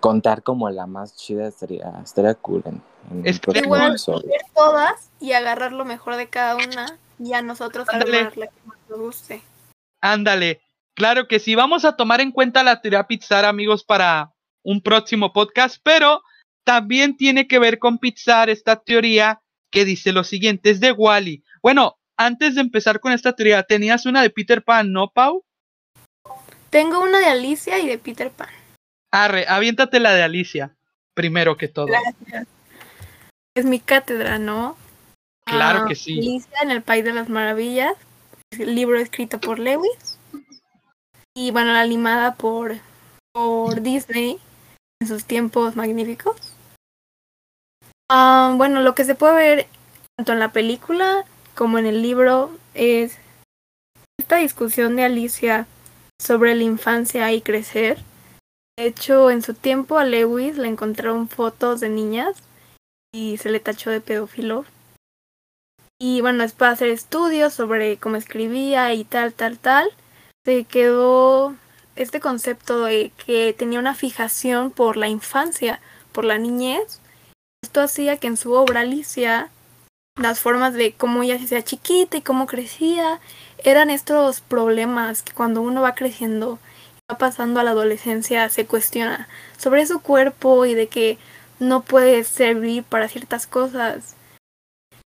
contar como la más chida estaría, estaría cool en, es igual ver todas y agarrar lo mejor de cada una y a nosotros agarrar la que más nos guste. Ándale, claro que sí, vamos a tomar en cuenta la teoría Pixar, amigos, para un próximo podcast, pero también tiene que ver con Pixar esta teoría que dice lo siguiente, es de Wally. Bueno, antes de empezar con esta teoría, tenías una de Peter Pan, ¿no, Pau? Tengo una de Alicia y de Peter Pan. Arre, aviéntate la de Alicia, primero que todo. Gracias. Es mi cátedra, ¿no? Claro que sí. Alicia en el País de las Maravillas, el libro escrito por Lewis. Y bueno, la animada por, por Disney en sus tiempos magníficos. Ah, bueno, lo que se puede ver tanto en la película como en el libro, es esta discusión de Alicia sobre la infancia y crecer, De hecho, en su tiempo a Lewis le encontraron fotos de niñas y se le tachó de pedófilo. Y bueno, después de hacer estudios sobre cómo escribía y tal, tal, tal, se quedó este concepto de que tenía una fijación por la infancia, por la niñez. Esto hacía que en su obra Alicia las formas de cómo ella se hacía chiquita y cómo crecía eran estos problemas que cuando uno va creciendo y va pasando a la adolescencia se cuestiona sobre su cuerpo y de que no puede servir para ciertas cosas.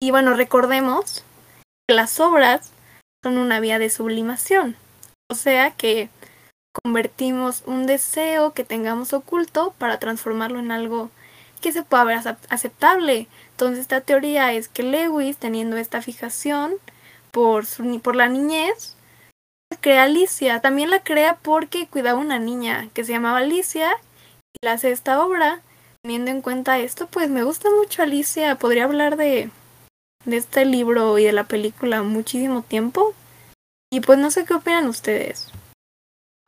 Y bueno, recordemos que las obras son una vía de sublimación, o sea que convertimos un deseo que tengamos oculto para transformarlo en algo que se pueda ver aceptable. Entonces esta teoría es que Lewis, teniendo esta fijación por, su, por la niñez, crea Alicia. También la crea porque cuidaba una niña que se llamaba Alicia y la hace esta obra. Teniendo en cuenta esto, pues me gusta mucho Alicia. Podría hablar de, de este libro y de la película muchísimo tiempo. Y pues no sé qué opinan ustedes.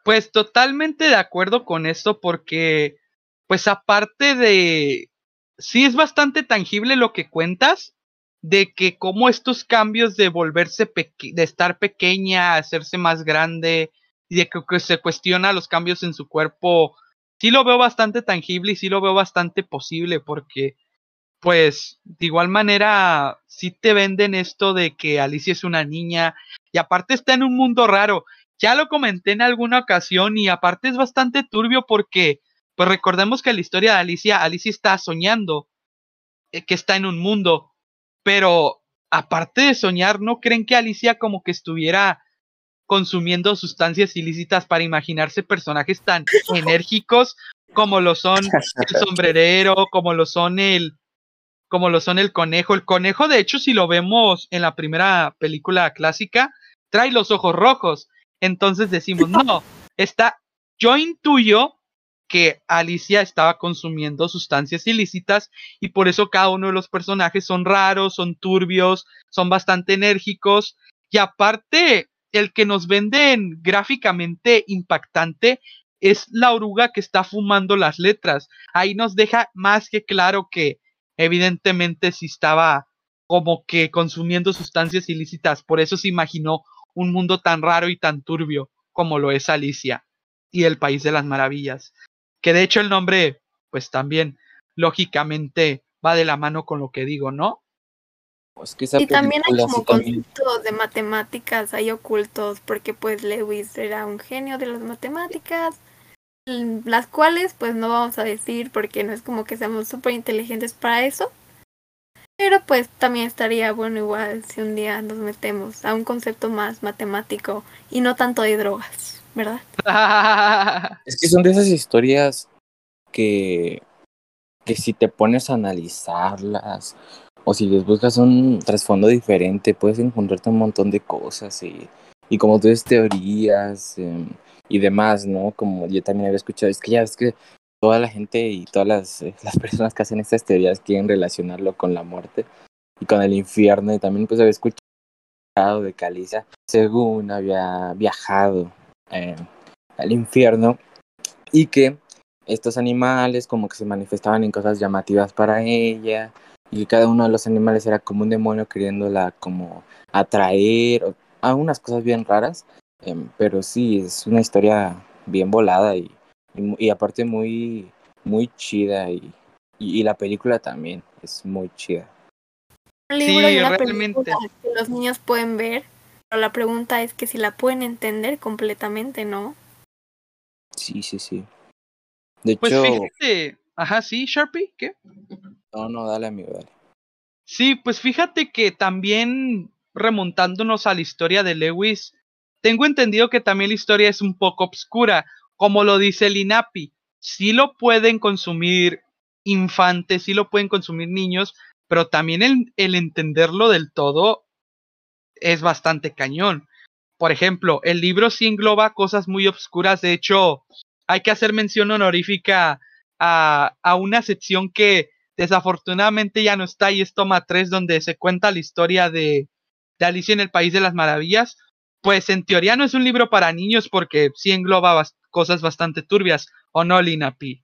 Pues totalmente de acuerdo con esto porque, pues aparte de, sí es bastante tangible lo que cuentas, de que como estos cambios de volverse, de estar pequeña, a hacerse más grande, y de que, se cuestiona los cambios en su cuerpo, sí lo veo bastante tangible y sí lo veo bastante posible porque, pues, de igual manera, sí te venden esto de que Alicia es una niña y aparte está en un mundo raro. Ya lo comenté en alguna ocasión y aparte es bastante turbio porque, pues recordemos que la historia de Alicia, Alicia está soñando eh, que está en un mundo, pero aparte de soñar, ¿no creen que Alicia como que estuviera consumiendo sustancias ilícitas para imaginarse personajes tan enérgicos como lo son el sombrerero, como lo son el como lo son el conejo. El conejo, de hecho, si lo vemos en la primera película clásica, trae los ojos rojos. Entonces decimos, no, está, yo intuyo que Alicia estaba consumiendo sustancias ilícitas y por eso cada uno de los personajes son raros, son turbios, son bastante enérgicos y aparte el que nos venden gráficamente impactante es la oruga que está fumando las letras. Ahí nos deja más que claro que evidentemente si estaba como que consumiendo sustancias ilícitas, por eso se imaginó un mundo tan raro y tan turbio como lo es Alicia y el País de las Maravillas. Que de hecho el nombre, pues también, lógicamente, va de la mano con lo que digo, ¿no? Pues y también hay como conceptos de matemáticas hay ocultos, porque pues Lewis era un genio de las matemáticas, las cuales pues no vamos a decir porque no es como que seamos súper inteligentes para eso, pero pues también estaría bueno igual si un día nos metemos a un concepto más matemático y no tanto de drogas, ¿verdad? es que son de esas historias que, que si te pones a analizarlas o si les buscas un trasfondo diferente, puedes encontrarte un montón de cosas y, y como tú teorías em, y demás, ¿no? Como yo también había escuchado, es que ya es que toda la gente y todas las, eh, las personas que hacen estas teorías quieren relacionarlo con la muerte y con el infierno. Y también pues había escuchado de Caliza, según había viajado eh, al infierno y que estos animales como que se manifestaban en cosas llamativas para ella y que cada uno de los animales era como un demonio queriéndola como atraer o algunas cosas bien raras em, pero sí es una historia bien volada y y, aparte muy, muy chida y, y, la película también es muy chida. Un libro y una realmente. que los niños pueden ver, pero la pregunta es que si la pueden entender completamente, ¿no? Sí, sí, sí. De pues hecho... fíjate, ajá, sí, Sharpie, ¿qué? No, no, dale amigo, dale. Sí, pues fíjate que también remontándonos a la historia de Lewis, tengo entendido que también la historia es un poco obscura como lo dice el INAPI, sí lo pueden consumir infantes, sí lo pueden consumir niños, pero también el, el entenderlo del todo es bastante cañón. Por ejemplo, el libro sí engloba cosas muy obscuras, de hecho, hay que hacer mención honorífica a, a una sección que desafortunadamente ya no está y es toma 3 donde se cuenta la historia de, de Alicia en el País de las Maravillas. Pues en teoría no es un libro para niños porque sí engloba cosas bastante turbias. ¿O no, Linapi?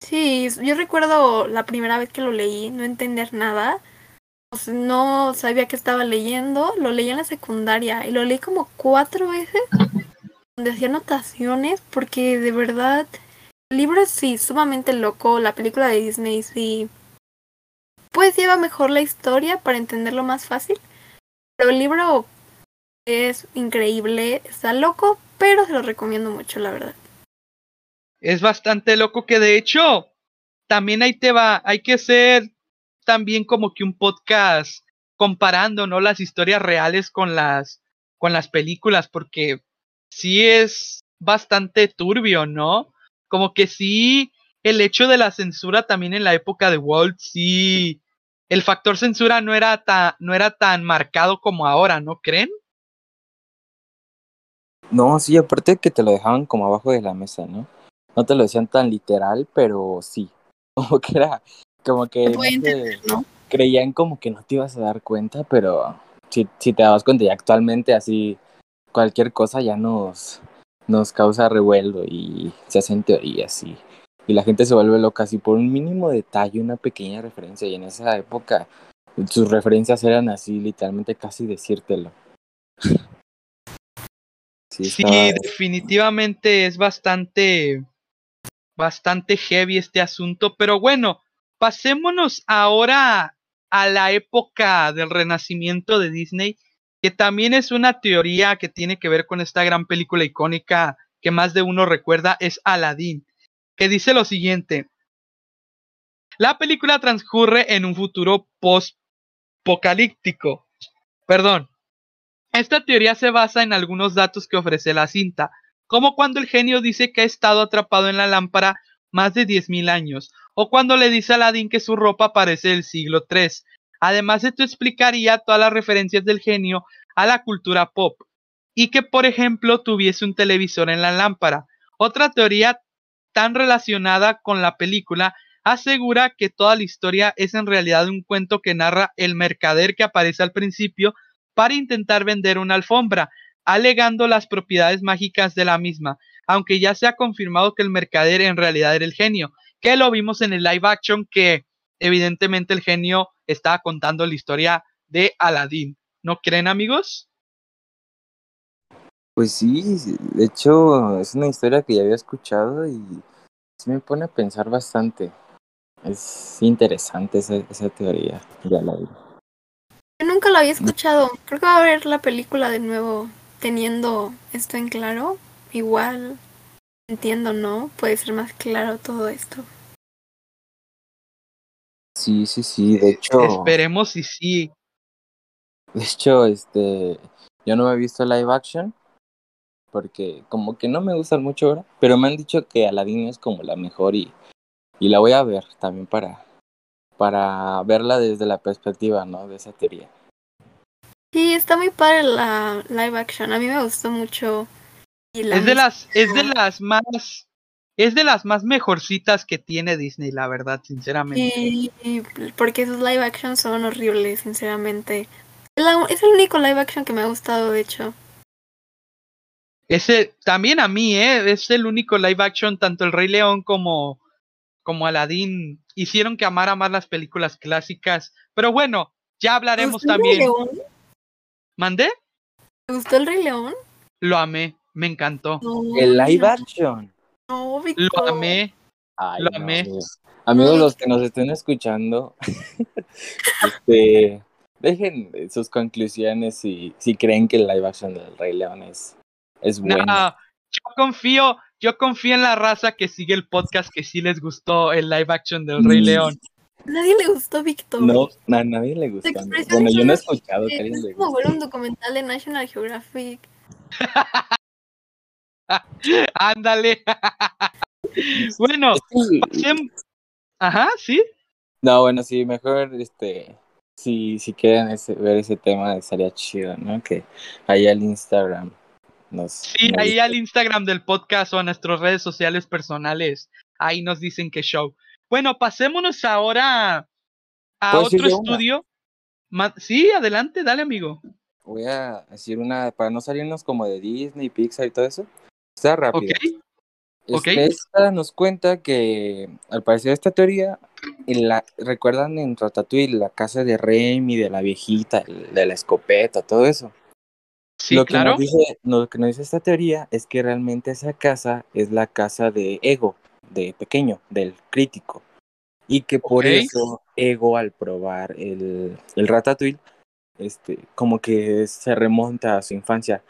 Sí, yo recuerdo la primera vez que lo leí, no entender nada. Pues no sabía que estaba leyendo, lo leí en la secundaria y lo leí como cuatro veces, donde hacía anotaciones, porque de verdad, el libro sí, sumamente loco, la película de Disney sí, pues lleva mejor la historia para entenderlo más fácil, pero el libro es increíble, está loco, pero se lo recomiendo mucho, la verdad. Es bastante loco que de hecho, también ahí te va, hay que ser también como que un podcast comparando, ¿no? Las historias reales con las, con las películas, porque sí es bastante turbio, ¿no? Como que sí, el hecho de la censura también en la época de Walt, sí, el factor censura no era tan, no era tan marcado como ahora, ¿no creen? No, sí, aparte que te lo dejaban como abajo de la mesa, ¿no? No te lo decían tan literal, pero sí. Como que era, como que creían como que no te ibas a dar cuenta, pero si, si te dabas cuenta y actualmente así cualquier cosa ya nos, nos causa revuelo y se hacen teorías y, y la gente se vuelve loca así por un mínimo detalle, una pequeña referencia y en esa época sus referencias eran así literalmente casi decírtelo. Sí, definitivamente es bastante, bastante heavy este asunto, pero bueno, pasémonos ahora a la época del renacimiento de Disney, que también es una teoría que tiene que ver con esta gran película icónica que más de uno recuerda, es Aladdin, que dice lo siguiente. La película transcurre en un futuro post-apocalíptico. Perdón, esta teoría se basa en algunos datos que ofrece la cinta, como cuando el genio dice que ha estado atrapado en la lámpara más de 10.000 años, o cuando le dice a Aladdin que su ropa parece del siglo III. Además, esto explicaría todas las referencias del genio a la cultura pop, y que, por ejemplo, tuviese un televisor en la lámpara. Otra teoría tan relacionada con la película asegura que toda la historia es en realidad un cuento que narra el mercader que aparece al principio para intentar vender una alfombra, alegando las propiedades mágicas de la misma, aunque ya se ha confirmado que el mercader en realidad era el genio, que lo vimos en el live action que evidentemente el genio estaba contando la historia de Aladdin. ¿No creen amigos? Pues sí, de hecho es una historia que ya había escuchado y se me pone a pensar bastante. Es interesante esa, esa teoría de Aladdin. Yo nunca lo había escuchado. Creo que va a ver la película de nuevo teniendo esto en claro. Igual entiendo, ¿no? Puede ser más claro todo esto. Sí, sí, sí, de hecho. Esperemos y sí. De hecho, este. Yo no me he visto live action. Porque como que no me gustan mucho ahora. Pero me han dicho que Aladdin es como la mejor y. Y la voy a ver también para para verla desde la perspectiva, ¿no? De esa teoría. Sí, está muy padre la live action. A mí me gustó mucho. Es de las, es de las más, es de las más mejorcitas que tiene Disney, la verdad, sinceramente. Sí, porque esos live action son horribles, sinceramente. Es el único live action que me ha gustado, de hecho. Ese, también a mí, ¿eh? Es el único live action, tanto el Rey León como como Aladdin hicieron que amara más las películas clásicas. Pero bueno, ya hablaremos también. El Rey León? ¿Mandé? ¿Te gustó el Rey León? Lo amé, me encantó. el live action. No, Lo amé. lo amé. Amigos. los que nos estén escuchando, este, dejen sus conclusiones si, si creen que el live action del Rey León es, es bueno. yo confío, yo confío en la raza que sigue el podcast que sí les gustó el live action del Rey mm. León. Nadie le gustó Víctor. No, a nadie le gustó. Bueno, yo no he escuchado que alguien le como ver un documental de National Geographic. Ándale. bueno, ajá, sí. No, bueno, sí, mejor este si, si quieren ver ese tema estaría chido, ¿no? Que ahí al Instagram sí, ahí al Instagram del podcast o a nuestras redes sociales personales, ahí nos dicen que show. Bueno, pasémonos ahora a otro estudio. Sí, adelante, dale, amigo. Voy a decir una, para no salirnos como de Disney, Pixar y todo eso. Está rápido. Este, esta nos cuenta que al parecer esta teoría, la, recuerdan en Ratatouille la casa de Remy, de la viejita, de la escopeta, todo eso. Sí, lo que claro. Nos dice, lo que nos dice esta teoría es que realmente esa casa es la casa de Ego, de pequeño, del crítico. Y que por eso Ego al probar el, el Ratatouille, este, como que se remonta a su infancia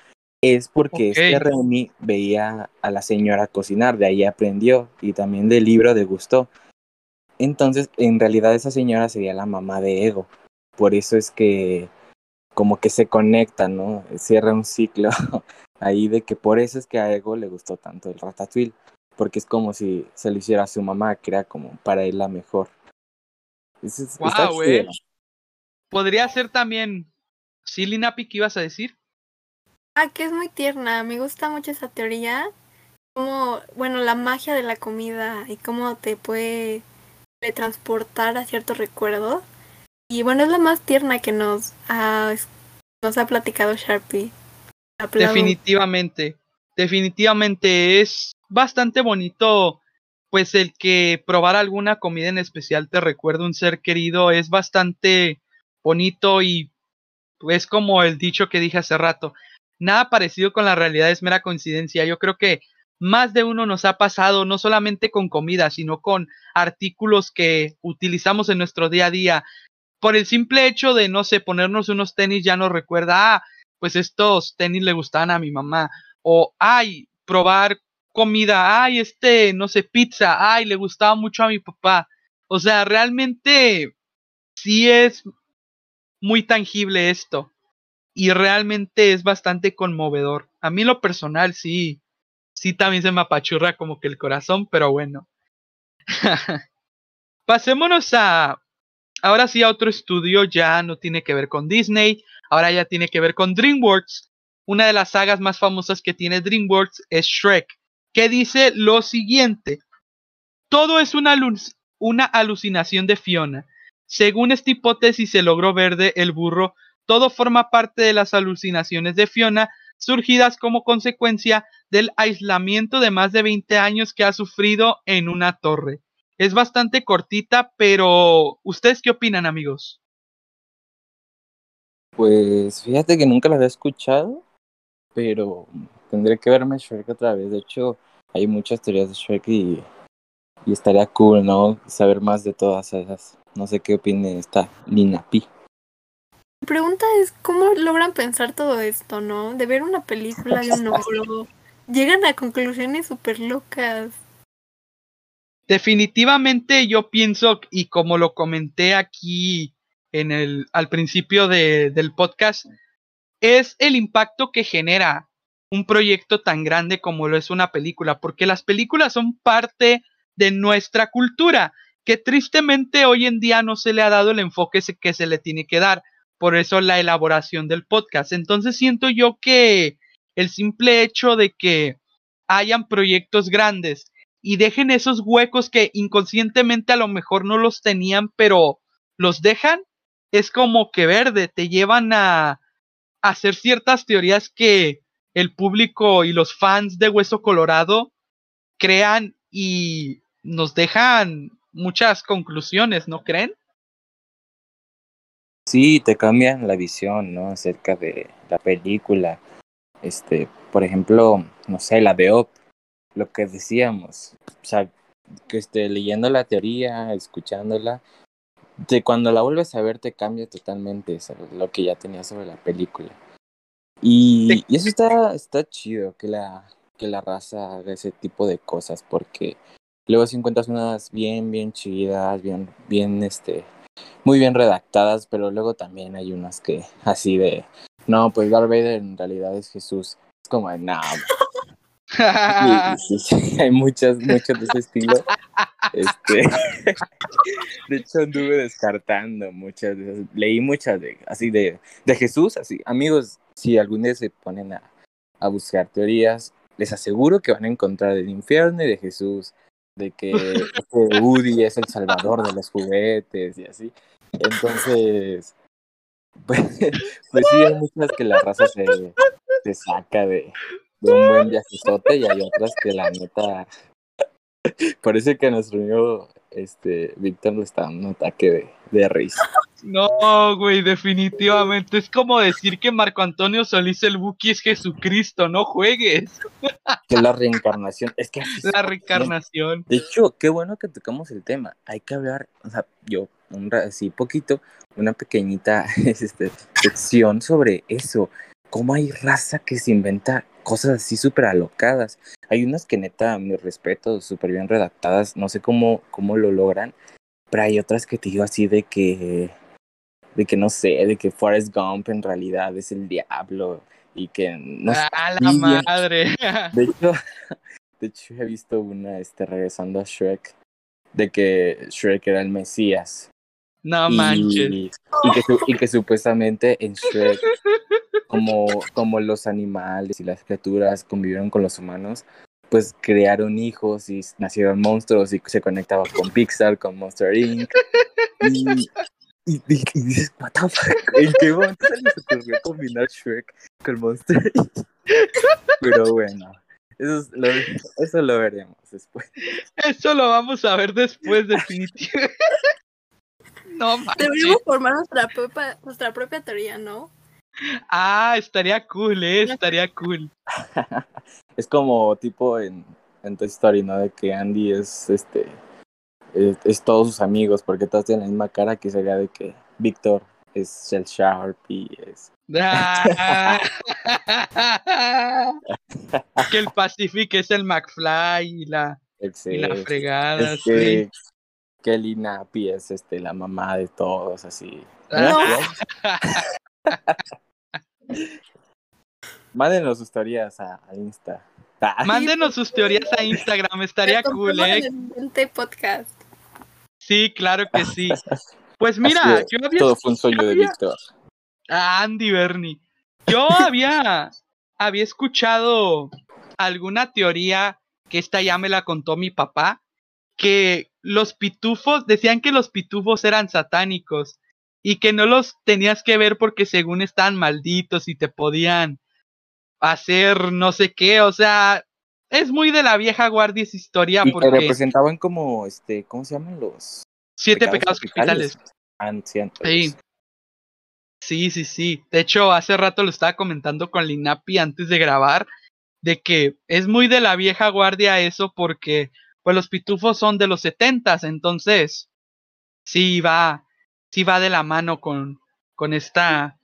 es porque este Remy veía a la señora cocinar, de ahí aprendió y también del libro degustó. Entonces, en realidad esa señora sería la mamá de Ego. Por eso es que como que se conecta, ¿no? Cierra un ciclo ahí de que por eso es que a Ego le gustó tanto el ratatouille, porque es como si se lo hiciera a su mamá, que era como para él la mejor. wow, eh. Podría ser también, ¿sí, Linapi, qué ibas a decir? Ah, que es muy tierna. Me gusta mucho esa teoría. Como, bueno, la magia de la comida y cómo te puede transportar a ciertos recuerdos. Y bueno, es la más tierna que nos ha, nos ha platicado Sharpie. Definitivamente, definitivamente es bastante bonito, pues el que probar alguna comida en especial te recuerda un ser querido es bastante bonito y es como el dicho que dije hace rato, nada parecido con la realidad es mera coincidencia. Yo creo que más de uno nos ha pasado, no solamente con comida, sino con artículos que utilizamos en nuestro día a día. Por el simple hecho de, no sé, ponernos unos tenis ya nos recuerda, ah, pues estos tenis le gustaban a mi mamá. O, ay, probar comida, ay, este, no sé, pizza, ay, le gustaba mucho a mi papá. O sea, realmente sí es muy tangible esto y realmente es bastante conmovedor. A mí lo personal sí, sí también se me apachurra como que el corazón, pero bueno. Pasémonos a, ahora sí a otro estudio, ya no tiene que ver con Disney, ahora ya tiene que ver con DreamWorks. Una de las sagas más famosas que tiene DreamWorks es Shrek, que dice lo siguiente. Todo es una, una alucinación de Fiona. Según esta hipótesis se logró ver de el burro todo forma parte de las alucinaciones de Fiona, surgidas como consecuencia del aislamiento de más de 20 años que ha sufrido en una torre. Es bastante cortita, pero ¿ustedes qué opinan, amigos? Pues fíjate que nunca la había escuchado, pero tendré que verme Shrek otra vez. De hecho, hay muchas teorías de Shrek y, estaría cool, ¿no? Saber más de todas esas. No sé qué opine esta Nina Pi. Mi pregunta es cómo logran pensar todo esto, ¿no? De ver una película de un. Llegan a conclusiones súper locas. Definitivamente yo pienso, y como lo comenté aquí en el, al principio de, del podcast, es el impacto que genera un proyecto tan grande como lo es una película, porque las películas son parte de nuestra cultura, que tristemente hoy en día no se le ha dado el enfoque que se le tiene que dar por eso la elaboración del podcast. Entonces siento yo que el simple hecho de que hayan proyectos grandes y dejen esos huecos que inconscientemente a lo mejor no los tenían, pero los dejan, es como que verde, te llevan a, hacer ciertas teorías que el público y los fans de Hueso Colorado crean y nos dejan muchas conclusiones, ¿no creen? Sí, te cambian la visión, ¿no? Acerca de la película. Este, por ejemplo, no sé, la de Op, lo que decíamos, o sea, que esté leyendo la teoría, escuchándola, de cuando la vuelves a ver te cambia totalmente lo que ya tenías sobre la película. Y, y, eso está, está chido, que la, que la raza haga ese tipo de cosas, porque luego si encuentras unas bien, bien chidas, bien, bien, este, muy bien redactadas, pero luego también hay unas que así de, no, pues Darth Vader en realidad es Jesús. Es como de, no. sí, sí, hay muchas, muchas de ese estilo. Este, de hecho, anduve descartando muchas de esas. Leí muchas de, así de, de Jesús, así. Amigos, si algún día se ponen a, a buscar teorías, les aseguro que van a encontrar del infierno y de Jesús, de que este Woody es el salvador de los juguetes y así. Entonces, pues, pues sí, hay muchas que la raza se, se saca de, de un buen viajezote y hay otras que la neta parece que a nuestro amigo este Víctor le está dando un ataque de, de risa. No, güey, definitivamente. Es como decir que Marco Antonio Solís el Buki es Jesucristo, no juegues. Que la reencarnación, es que la reencarnación. De hecho, qué bueno que tocamos el tema. Hay que hablar, o sea, yo, un así poquito, una pequeñita este, sección sobre eso. Cómo hay raza que se inventa cosas así súper alocadas. Hay unas que neta, mi respeto, súper bien redactadas, no sé cómo, cómo lo logran, pero hay otras que te digo así de que de que no sé, de que Forrest Gump en realidad es el diablo y que no ¡Ah, la madre! De hecho, de hecho he visto una este regresando a Shrek de que Shrek era el Mesías. No manches. Y que, y que supuestamente en Shrek, como, como los animales y las criaturas convivieron con los humanos, pues crearon hijos y nacieron monstruos y se conectaba con Pixar, con Monster Inc. Y, y, dices, what the fuck, ¿en qué momento se les ocurrió combinar Shrek con Monster Pero bueno, eso, lo, eso lo veremos después. Eso lo vamos a ver después, definitivamente. No manches. Deberíamos formar nuestra propia, nuestra propia teoría, ¿no? Ah, estaría cool, eh, estaría cool. es como tipo en, en Toy Story, ¿no? De que Andy es este es, todos sus amigos, porque todos tienen la misma cara que sería de que Víctor es Shell Sharp y es... que el Pacific es el McFly y la, y la fregada. Es que, Kelly Nappy es este, la mamá de todos, así. Mándenos sus teorías a, Insta. Mándenos sus teorías a Instagram, estaría cool, ¿eh? podcast. Sí, claro que sí. Pues mira, yo había. Todo fue un sueño de Víctor. Andy Bernie. Yo había, había escuchado alguna teoría que esta ya me la contó mi papá, que los pitufos, decían que los pitufos eran satánicos y que no los tenías que ver porque según estaban malditos y te podían hacer no sé qué, o sea, es muy de la vieja guardia esa historia. Y porque... que representaban como, este, ¿cómo se llaman los? Siete pecados, capitales. Sí. sí, sí, sí. De hecho, hace rato lo estaba comentando con Linapi antes de grabar, de que es muy de la vieja guardia eso porque, pues los pitufos son de los setentas, entonces, sí va, sí va de la mano con, con esta,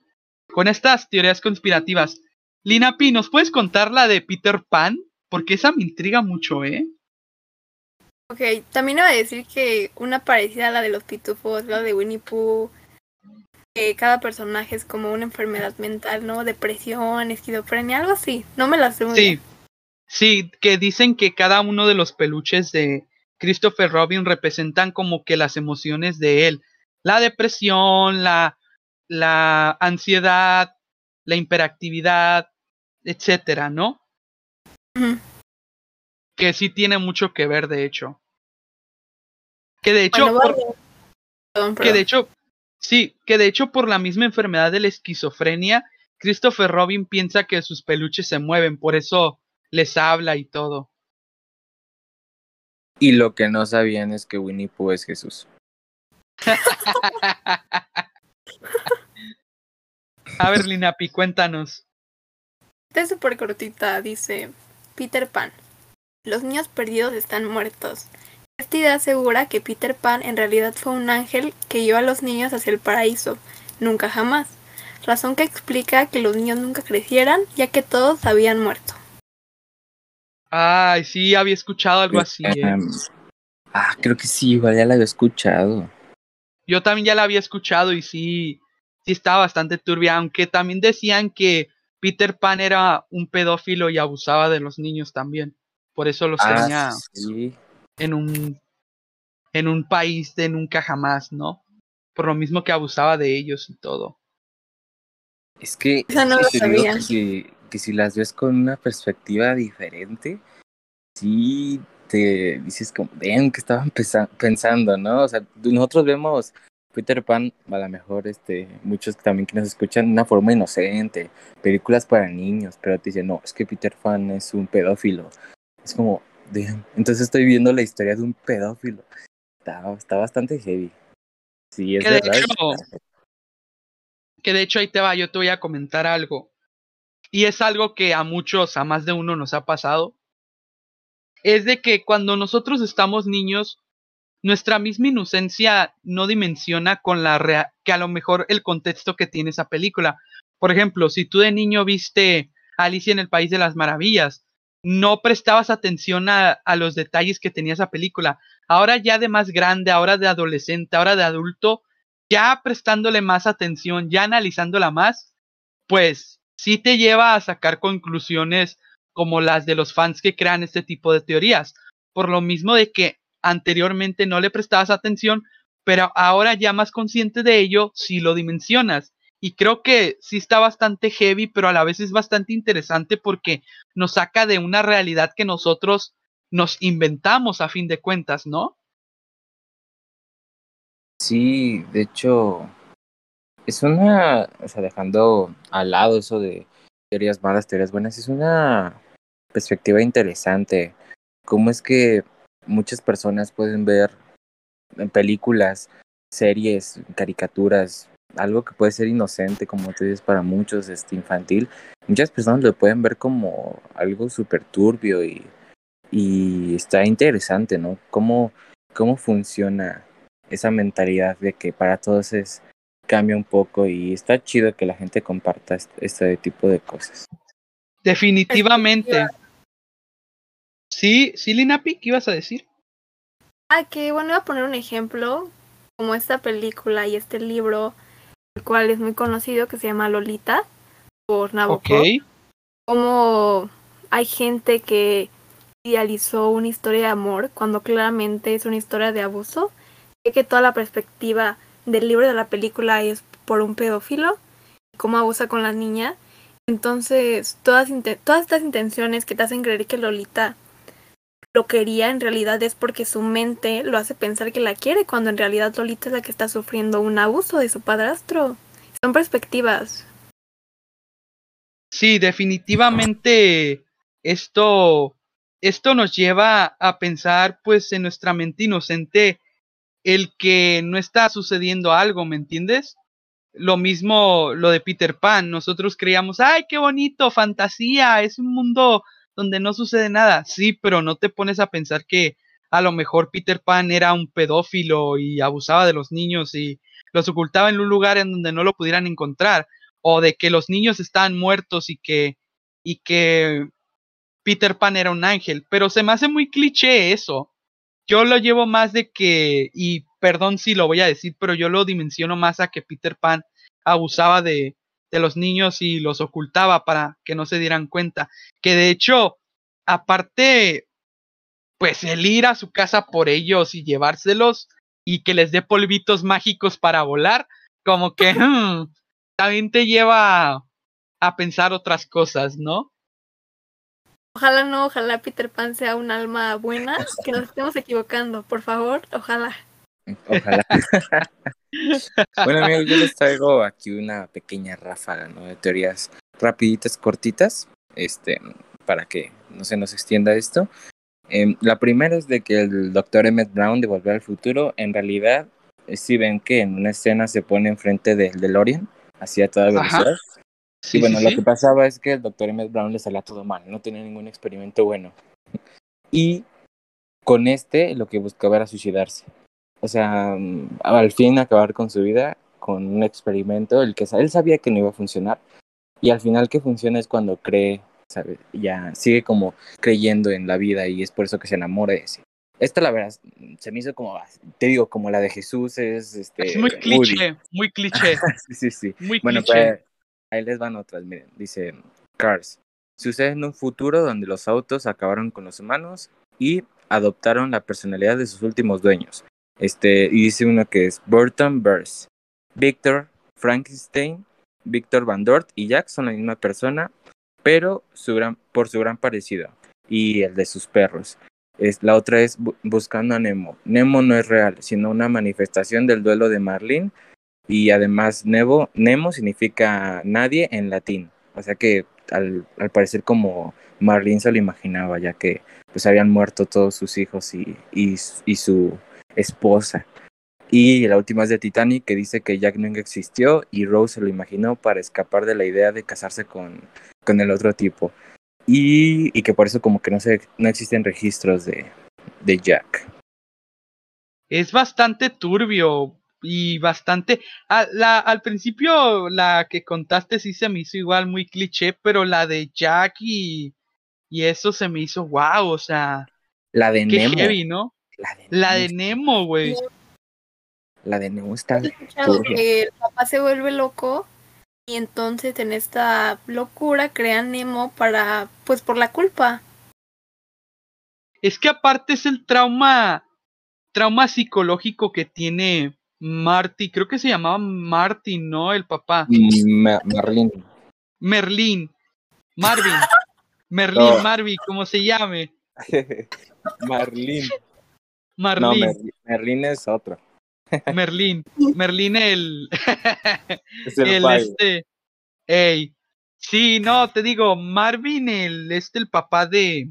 con estas teorías conspirativas. Linapi, ¿nos puedes contar la de Peter Pan? Porque esa me intriga mucho, ¿eh? Ok, también iba a decir que una parecida a la de los pitufos, la de Winnie Pooh, que cada personaje es como una enfermedad mental, ¿no? Depresión, esquizofrenia, algo así. No me la sé muy Sí, sí, que dicen que cada uno de los peluches de Christopher Robin representan como que las emociones de él. La depresión, la, la ansiedad, la hiperactividad, etcétera, ¿no? Que sí tiene mucho que ver, de hecho. Que de hecho. Que de hecho. Sí, que de hecho, por la misma enfermedad de la esquizofrenia, Christopher Robin piensa que sus peluches se mueven, por eso les habla y todo. Y lo que no sabían es que Winnie Pooh es Jesús. A ver, Linapi, cuéntanos. Está súper cortita, dice Peter Pan. Los niños perdidos están muertos. Esta idea asegura que Peter Pan en realidad fue un ángel que llevó a los niños hacia el paraíso, nunca jamás. Razón que explica que los niños nunca crecieran, ya que todos habían muerto. Ay, sí, había escuchado algo así. ¿eh? Em, ah, creo que sí, igual ya la había escuchado. Yo también ya la había escuchado y sí, sí estaba bastante turbia, aunque también decían que Peter Pan era un pedófilo y abusaba de los niños también. Por eso los ah, tenía en un en un país de nunca jamás, ¿no? Por lo mismo que abusaba de ellos y todo. Es que, que, si, que si las ves con una perspectiva diferente, sí te dices como, ven, que estaban pensando, ¿no? O sea, nosotros vemos Peter Pan, a lo mejor este, muchos también que nos escuchan de una forma inocente, películas para niños, pero te dicen, no, es que Peter Pan es un pedófilo. Es como, entonces estoy viendo la historia de un pedófilo. Está, está bastante heavy. Sí, es que verdad. De hecho, que de hecho ahí te va, yo te voy a comentar algo. Y es algo que a muchos, a más de uno nos ha pasado. Es de que cuando nosotros estamos niños, nuestra misma inocencia no dimensiona con la que a lo mejor el contexto que tiene esa película. Por ejemplo, si tú de niño viste Alicia en el País de las Maravillas, no prestabas atención a, a, los detalles que tenía esa película. Ahora ya de más grande, ahora de adolescente, ahora de adulto, ya prestándole más atención, ya analizándola más, pues sí te lleva a sacar conclusiones como las de los fans que crean este tipo de teorías. Por lo mismo de que anteriormente no le prestabas atención, pero ahora ya más consciente de ello, sí lo dimensionas. Y creo que sí está bastante heavy, pero a la vez es bastante interesante porque nos saca de una realidad que nosotros nos inventamos a fin de cuentas, ¿no? Sí, de hecho, es una, o sea, dejando al lado eso de teorías malas, teorías buenas, es una perspectiva interesante. ¿Cómo es que muchas personas pueden ver en películas, series, caricaturas, algo que puede ser inocente, como tú dices, para muchos, este, infantil, muchas personas lo pueden ver como algo súper turbio y, y está interesante, ¿no? ¿Cómo, ¿Cómo funciona esa mentalidad de que para todos es cambia un poco y está chido que la gente comparta este, este tipo de cosas. Definitivamente. Sí, sí, Linapi, ¿qué ibas a decir? Ah, que bueno, voy a poner un ejemplo, como esta película y este libro, el cual es muy conocido, que se llama Lolita, por Nabokov. Ok. Como hay gente que idealizó una historia de amor cuando claramente es una historia de abuso, y que toda la perspectiva del libro de la película es por un pedófilo, cómo abusa con la niña. Entonces, todas, todas estas intenciones que te hacen creer que Lolita lo quería en realidad es porque su mente lo hace pensar que la quiere, cuando en realidad Lolita es la que está sufriendo un abuso de su padrastro. Son perspectivas. Sí, definitivamente esto, esto nos lleva a pensar pues en nuestra mente inocente el que no está sucediendo algo, ¿me entiendes? Lo mismo lo de Peter Pan, nosotros creíamos, ay, qué bonito, fantasía, es un mundo donde no sucede nada. Sí, pero no te pones a pensar que a lo mejor Peter Pan era un pedófilo y abusaba de los niños y los ocultaba en un lugar en donde no lo pudieran encontrar o de que los niños estaban muertos y que y que Peter Pan era un ángel, pero se me hace muy cliché eso. Yo lo llevo más de que y perdón si lo voy a decir, pero yo lo dimensiono más a que Peter Pan abusaba de de los niños y los ocultaba para que no se dieran cuenta. Que de hecho, aparte, pues el ir a su casa por ellos y llevárselos y que les dé polvitos mágicos para volar, como que hmm, también te lleva a pensar otras cosas, ¿no? Ojalá no, ojalá Peter Pan sea un alma buena, que nos estemos equivocando, por favor, ojalá. Ojalá. bueno, amigos, yo les traigo aquí una pequeña ráfaga ¿no? de teorías rapiditas, cortitas, este, para que no se nos extienda esto. Eh, la primera es de que el doctor Emmett Brown de Volver al Futuro, en realidad, eh, si ven que en una escena se pone enfrente del DeLorean, hacía toda velocidad. Sí, y bueno, sí, lo sí. que pasaba es que el doctor Emmett Brown le salía todo mal, no tenía ningún experimento bueno. Y con este lo que buscaba era suicidarse. O sea, mm, al fin acabar con su vida con un experimento, el que él sabía que no iba a funcionar. Y al final que funciona es cuando cree, ¿sabe? Ya sigue como creyendo en la vida y es por eso que se enamora de sí. Esta la verdad se me hizo como, te digo, como la de Jesús es este Es muy Woody. cliché, muy cliché, sí, sí, sí. muy Bueno, cliché. pues ahí les van otras, miren, dice Cars. Sucede en un futuro donde los autos acabaron con los humanos y adoptaron la personalidad de sus últimos dueños. Este, y dice uno que es Burton Burns. Victor Frankenstein, Victor Van Dort y Jack son la misma persona, pero su gran, por su gran parecido y el de sus perros. Es, la otra es Buscando a Nemo. Nemo no es real, sino una manifestación del duelo de Marlene. Y además Nemo, significa nadie en latín. O sea que al, al parecer como Marlene se lo imaginaba, ya que pues habían muerto todos sus hijos y, y, y su esposa. Y la última es de Titanic, que dice que Jack nunca existió y Rose se lo imaginó para escapar de la idea de casarse con, con el otro tipo. Y, y que por eso como que no, se, no existen registros de, de Jack. Es bastante turbio y bastante... A, la, al principio la que contaste sí se me hizo igual muy cliché, pero la de Jack y, y eso se me hizo wow, o sea... La de qué Nemo. heavy, ¿no? La de La Nemo, güey. la de Nemo está He escuchado turbia. que el papá se vuelve loco y entonces en esta locura crean Nemo para, pues por la culpa. Es que aparte es el trauma, trauma psicológico que tiene Marty, creo que se llamaba Marty, ¿no? El papá. Ma- Marlene. Merlín. Marvin. Merlín, No. Marvin, como se llame. Marlene. No, Marlín, Mer- Merlin es otro. Merlín. Merlín el, Es el, el este. Ey. Sí, no, te digo, Marvin, el este, el papá de,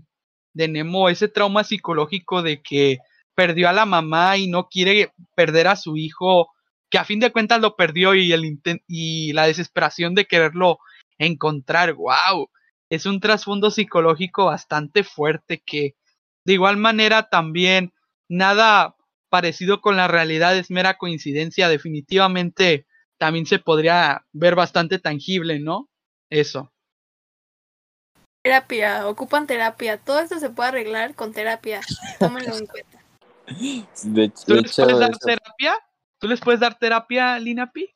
de Nemo, ese trauma psicológico de que perdió a la mamá y no quiere perder a su hijo, que a fin de cuentas lo perdió y el y la desesperación de quererlo encontrar, wow, es un trasfondo psicológico bastante fuerte que de igual manera también nada parecido con la realidad es mera coincidencia, definitivamente también se podría ver bastante tangible, ¿no? Eso. Terapia, ocupan terapia. Todo esto se puede arreglar con terapia. Tómenlo en cuenta. De, ¿Tú de les hecho, puedes dar eso- terapia? ¿Tú les puedes dar terapia, Linapi?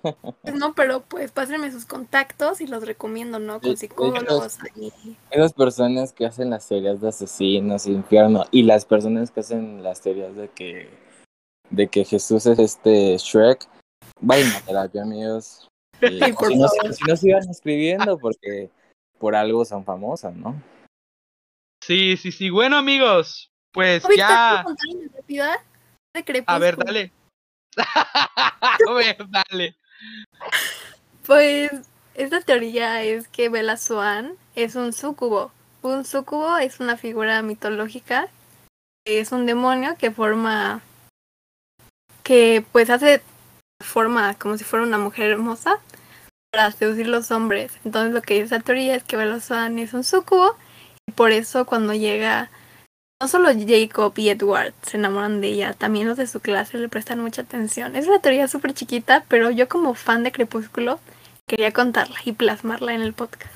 Pues no, pero pues pásenme sus contactos y los recomiendo, ¿no? Con psicólogos. esas personas que hacen las teorías de asesinos, infierno, y las personas que hacen las teorías de que, de que Jesús es este Shrek, vayan a terapia, amigos. Y Sí, por si, no, si no sigan escribiendo, porque por algo son famosas, ¿no? Sí, sí, sí. Bueno, amigos, pues ¿No, Víctor, ya. A ver, dale. A ver, dale. Pues esta teoría es que Bella Swan es un súcubo. Un súcubo es una figura mitológica. Es un demonio que forma. que pues hace forma como si fuera una mujer hermosa para seducir los hombres. Entonces lo que dice esa teoría es que Bella Swan es un súcubo y por eso cuando llega. No solo Jacob y Edward se enamoran de ella, también los de su clase le prestan mucha atención. Es una teoría súper chiquita, pero yo como fan de Crepúsculo quería contarla y plasmarla en el podcast.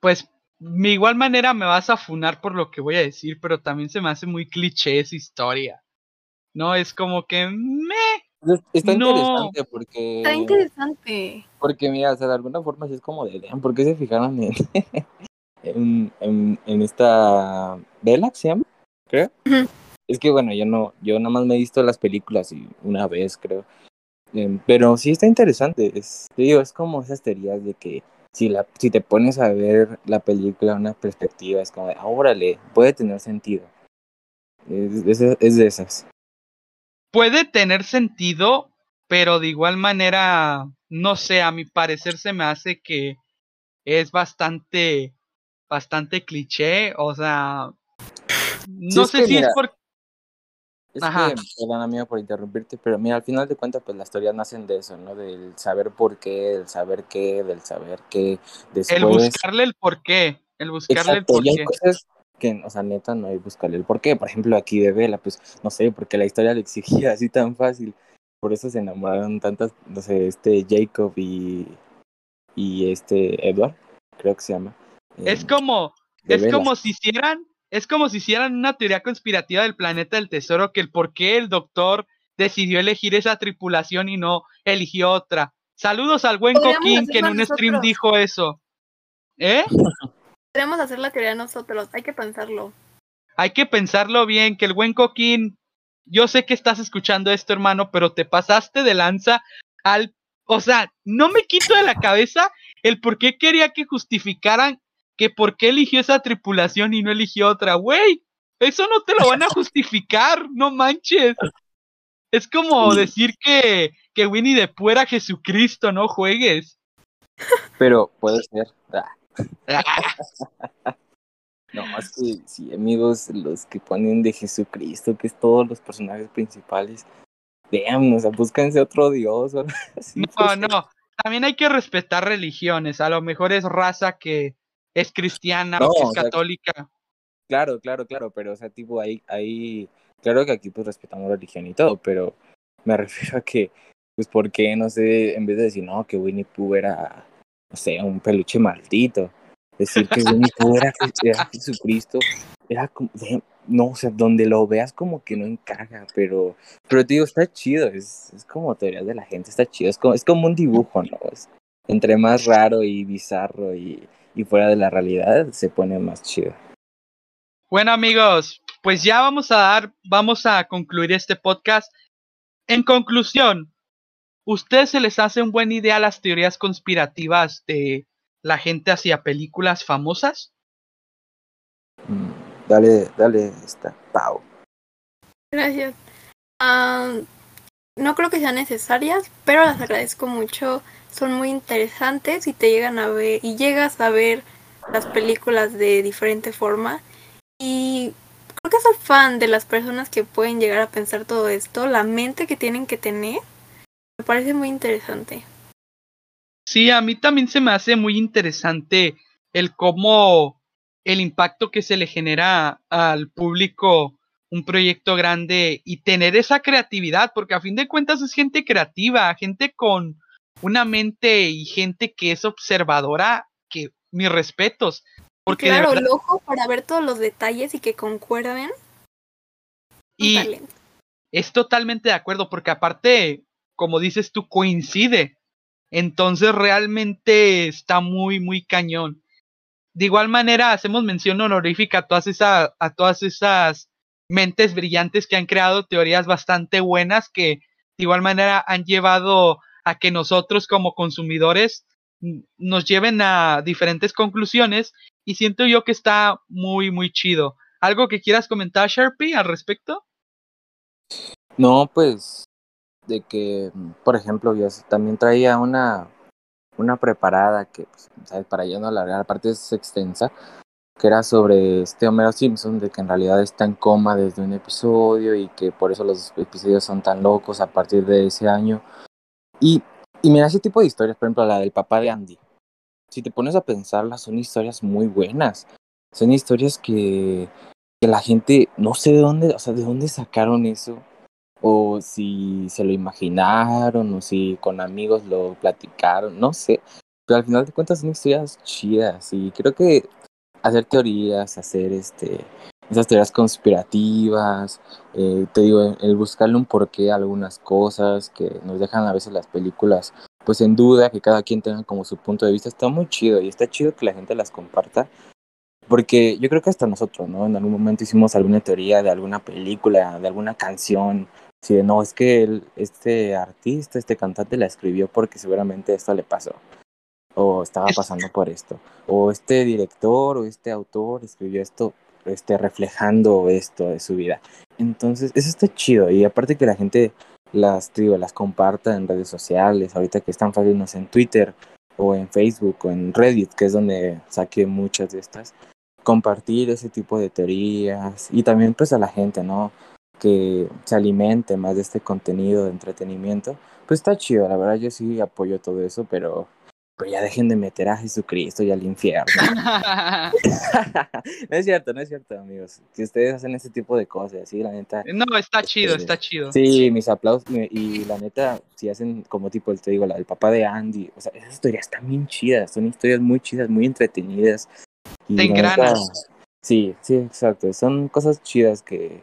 Pues de igual manera me vas a funar por lo que voy a decir, pero también se me hace muy cliché esa historia. No, es como que me. Es- Está No. interesante porque... Está interesante. Porque mira, o sea, de alguna forma sí es como de, "Damn, ¿por qué se fijaron en, en, en, en esta Bella, se llama? Creo. Es que bueno, yo no, yo nada más me he visto las películas y una vez creo. Em, pero sí está interesante. Es, te digo, es como esas teorías de que si la, si te pones a ver la película en una perspectiva, es como de, "Ah, órale, puede tener sentido. Es, es, es de esas. Puede tener sentido, pero de igual manera, no sé, a mi parecer se me hace que es bastante, bastante cliché, o sea, no sé que si mira, es por... Es Ajá. que, perdón amigo por interrumpirte, pero mira, al final de cuentas, pues las teorías nacen de eso, ¿no? Del saber por qué, del saber qué, del saber qué, después... El buscarle el porqué, el buscarle Exacto, el y hay porqué. cosas que, o sea, neta, no hay buscarle el por qué. Por ejemplo, aquí de Vela, pues, no sé, porque la historia le exigía así tan fácil. Por eso se enamoraron tantas, no sé, este Jacob y, y este Edward, creo que se llama. Es eh, como, es como si hicieran, es como si hicieran una teoría conspirativa del planeta del tesoro, que el por qué el doctor decidió elegir esa tripulación y no eligió otra. Saludos al buen Coquín que en un stream dijo eso. ¿Eh? Podríamos hacer la teoría nosotros, hay que pensarlo. Hay que pensarlo bien, que el buen Coquín, yo sé que estás escuchando esto, hermano, pero te pasaste de lanza al... O sea, no me quito de la cabeza el por qué quería que justificaran que por qué eligió esa tripulación y no eligió otra. Güey, Eso no te lo van a justificar, no manches. Es como decir que, que Winnie the Pooh era Jesucristo, no juegues. Pero puede ser. no, es que sí, amigos, los que ponen de Jesucristo, que es todos los personajes principales, vean, o sea, búsquense otro dios. no, pues. no, también hay que respetar religiones. A lo mejor es raza que es cristiana o es católica. Claro, claro, claro, pero o sea, tipo, ahí, ahí, claro que aquí pues respetamos la religión y todo, pero me refiero a que, pues, ¿por qué, no sé, en vez de decir, no, que Winnie Pooh era, no sé, un peluche maldito, decir que Winnie Pooh era, Jesucristo, era como, no, o sea, donde lo veas como que no encaja, pero, pero te digo, está chido, es, es como teoría de la gente, está chido, es como, es como un dibujo, ¿no? Es, entre más raro y bizarro y, y fuera de la realidad, se pone más chido. Bueno amigos, pues ya vamos a dar, vamos a concluir este podcast. En conclusión, ¿ustedes se les hace un buen idea las teorías conspirativas de la gente hacia películas famosas? Mm, dale, dale, esta, Pau. Gracias. No creo que sean necesarias, pero las agradezco mucho. Son muy interesantes y te llegan a ver y llegas a ver las películas de diferente forma y creo que soy fan de las personas que pueden llegar a pensar todo esto, la mente que tienen que tener, me parece muy interesante. Sí, a mí también se me hace muy interesante el cómo el impacto que se le genera al público un proyecto grande y tener esa creatividad, porque a fin de cuentas es gente creativa, gente con una mente y gente que es observadora, que mis respetos. Porque claro, el ojo para ver todos los detalles y que concuerden. Y es totalmente de acuerdo, porque aparte, como dices tú, coincide. Entonces realmente está muy, muy cañón. De igual manera, hacemos mención honorífica a todas, esas, a todas esas mentes brillantes que han creado teorías bastante buenas que de igual manera han llevado a que nosotros como consumidores nos lleven a diferentes conclusiones y siento yo que está muy, muy chido. ¿Algo que quieras comentar, Sharpie, al respecto? No, pues de que, por ejemplo, yo también traía una, una preparada que, pues, ¿sabes? para ya no alargar, aparte es extensa, que era sobre este Homero Simpson, de que en realidad está en coma desde un episodio y que por eso los episodios son tan locos a partir de ese año. Y, y mira ese tipo de historias, por ejemplo, la del papá de Andy si te pones a pensarlas, son historias muy buenas. Son historias que, que la gente no sé de dónde, o sea, de dónde sacaron eso. O si se lo imaginaron, o si con amigos lo platicaron, no sé. Pero al final de cuentas son historias chidas. Y creo que hacer teorías, hacer este esas teorías conspirativas, eh, te digo, el buscarle un porqué a algunas cosas que nos dejan a veces las películas pues en duda, que cada quien tenga como su punto de vista, está muy chido y está chido que la gente las comparta. Porque yo creo que hasta nosotros, ¿no? En algún momento hicimos alguna teoría de alguna película, de alguna canción. Si de, no, es que este artista, este cantante la escribió porque seguramente esto le pasó. O estaba pasando por esto. O este director o este autor escribió esto este, reflejando esto de su vida. Entonces, eso está chido. Y aparte que la gente las, digo, las comparta en redes sociales, ahorita que están fácil, en Twitter o en Facebook o en Reddit, que es donde saqué muchas de estas, compartir ese tipo de teorías y también pues a la gente, ¿no? Que se alimente más de este contenido de entretenimiento, pues está chido, la verdad yo sí apoyo todo eso, pero pero ya dejen de meter a Jesucristo y al infierno. no es cierto, no es cierto, amigos. Que ustedes hacen ese tipo de cosas, sí, la neta. No, está chido, este, está chido. Sí, mis aplausos. Y la neta, si hacen como tipo, te digo, la del papá de Andy, o sea, esas historias están bien chidas, son historias muy chidas, muy entretenidas. Y Te engranas. sí, sí, exacto. Son cosas chidas que,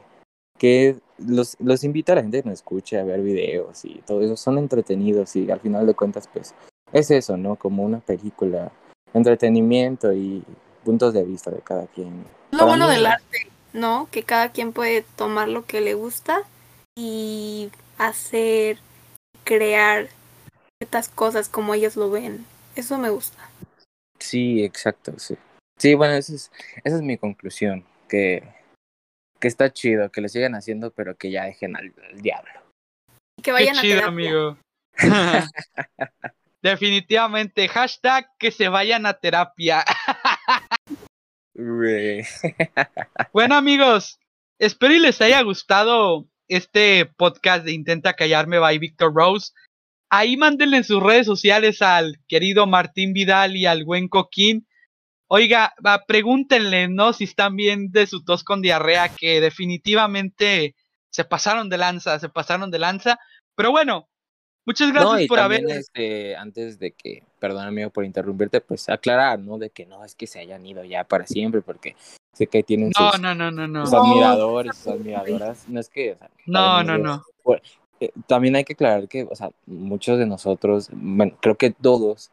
que los, los invito a la gente que nos escuche a ver videos y todo eso. Son entretenidos y al final de cuentas, pues es eso, ¿no? Como una película, entretenimiento y puntos de vista de cada quien. Lo bueno del arte, ¿no? Que cada quien puede tomar lo que le gusta y hacer, crear ciertas cosas como ellos lo ven. Eso me gusta. Sí, exacto, sí. Sí, bueno, esa es, esa es mi conclusión, que que está chido, que lo sigan haciendo, pero que ya dejen al, diablo. Que vayan Qué chido, amigo. Definitivamente, hashtag que se vayan a terapia. bueno amigos, espero y les haya gustado este podcast de Intenta Callarme by Victor Rose. Ahí mándenle en sus redes sociales al querido Martín Vidal y al buen Coquín. Oiga, pregúntenle, ¿no? Si están bien de su tos con diarrea, que definitivamente se pasaron de lanza, se pasaron de lanza. Pero bueno, muchas gracias por haber. Este, antes de que, perdón amigo por interrumpirte, pues aclarar, ¿no? De que no es que se hayan ido ya para siempre, porque sé que tienen sus, no, no, no, no. sus admiradores, sus admiradoras. No es que. no, no, no. Eh, también hay que aclarar que, o sea, muchos de nosotros, bueno, creo que todos,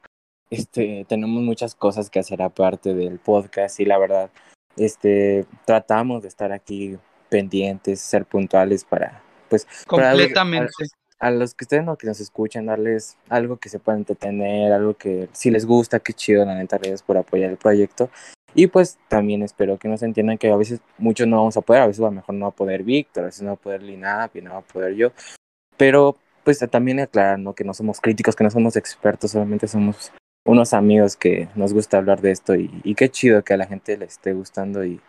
este, tenemos muchas cosas que hacer aparte del podcast y la verdad, este, tratamos de estar aquí pendientes, ser puntuales para, pues, completamente. A, los que ustedes no que nos escuchan, darles algo que se puedan entretener, algo que si les gusta, qué chido, la neta, gracias por apoyar el proyecto. Y pues también espero que nos entiendan que a veces muchos no vamos a poder, a veces a lo mejor no va a poder Víctor, a veces no va a poder Lina, y no va a poder yo. Pero pues también aclarar, ¿no? Que no somos críticos, que no somos expertos, solamente somos unos amigos que nos gusta hablar de esto y, qué chido que a la gente le esté gustando y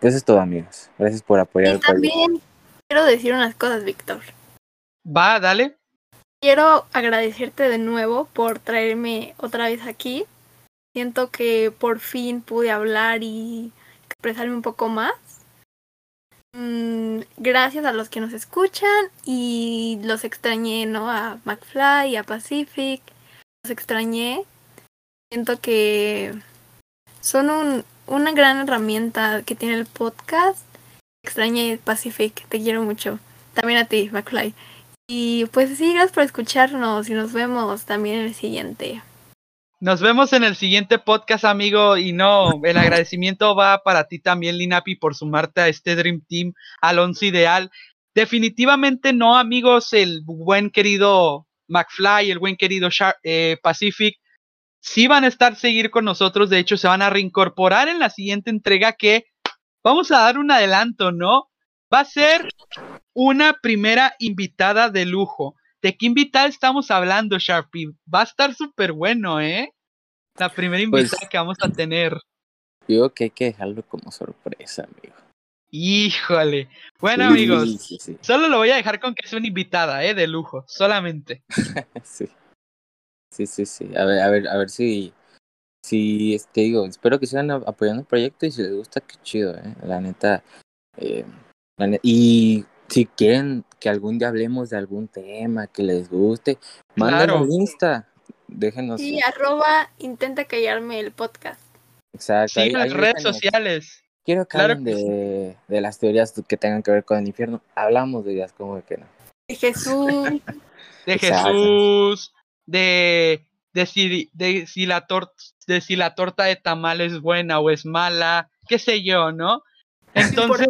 pues es todo amigos. Gracias por apoyar. Y también quiero decir unas cosas, Víctor. Va, dale. Quiero agradecerte de nuevo por traerme otra vez aquí. Siento que por fin pude hablar y expresarme un poco más. Mm, gracias a los que nos escuchan y los extrañé, ¿no? A McFly, a Pacific, los extrañé. Siento que son un, una gran herramienta que tiene el podcast. Extrañé Pacific, te quiero mucho. También a ti, McFly. Y pues sí, gracias por escucharnos y nos vemos también en el siguiente. Nos vemos en el siguiente podcast, amigo. Y no, el agradecimiento va para ti también, Linapi, por sumarte a este Dream Team al once ideal. Definitivamente no, amigos, el buen querido McFly, el buen querido eh, Pacific, sí van a estar seguir con nosotros. De hecho, se van a reincorporar en la siguiente entrega que vamos a dar un adelanto, ¿no? Va a ser una primera invitada de lujo. ¿De qué invitada estamos hablando, Sharpie? Va a estar súper bueno, ¿eh? La primera pues invitada que vamos a tener. Digo que hay que dejarlo como sorpresa, amigo. Híjole. Bueno, amigos, solo lo voy a dejar con que es una invitada, ¿eh? De lujo, solamente. sí. Sí, sí, sí. A ver, a ver, a ver si, si, este, digo, espero que sigan apoyando el proyecto y si les gusta, qué chido, ¿eh? La neta. Eh, y si quieren que algún día hablemos de algún tema que les guste, mándenlo en Insta, déjenos. Sí, arroba intenta callarme el podcast. Exacto. Sí, las redes sociales. Quiero que hablen de, de, las teorías que tengan que ver con el infierno. Hablamos de ellas, como que no. De Jesús. de Jesús, de, de, si, de, si la torta, de si la torta de tamal es buena o es mala, qué sé yo, ¿no? Entonces...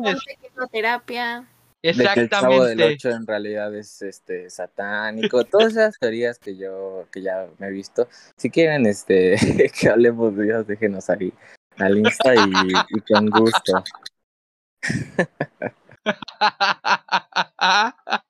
terapia. Exactamente. De que el del 8 en realidad es este satánico, todas esas teorías que yo que ya me he visto. Si quieren este que hablemos de Dios, déjenos ahí al Insta y, con gusto.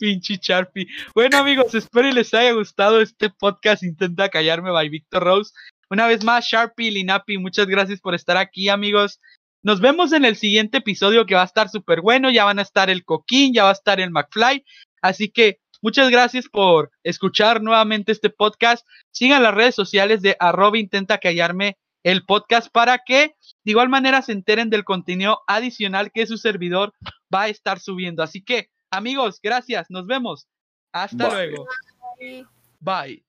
Pinche Sharpie. Bueno, amigos, espero les haya gustado este podcast. Intenta callarme by Victor Rose. Una vez más, Sharpie, Linapi, muchas gracias por estar aquí, amigos. Nos vemos en el siguiente episodio que va a estar súper bueno. Ya van a estar el Coquín, ya va a estar el McFly. Así que muchas gracias por escuchar nuevamente este podcast. Sigan las redes sociales de arroba intenta callarme el podcast para que de igual manera se enteren del contenido adicional que su servidor va a estar subiendo. Así que, amigos, gracias. Nos vemos. Hasta luego. Bye.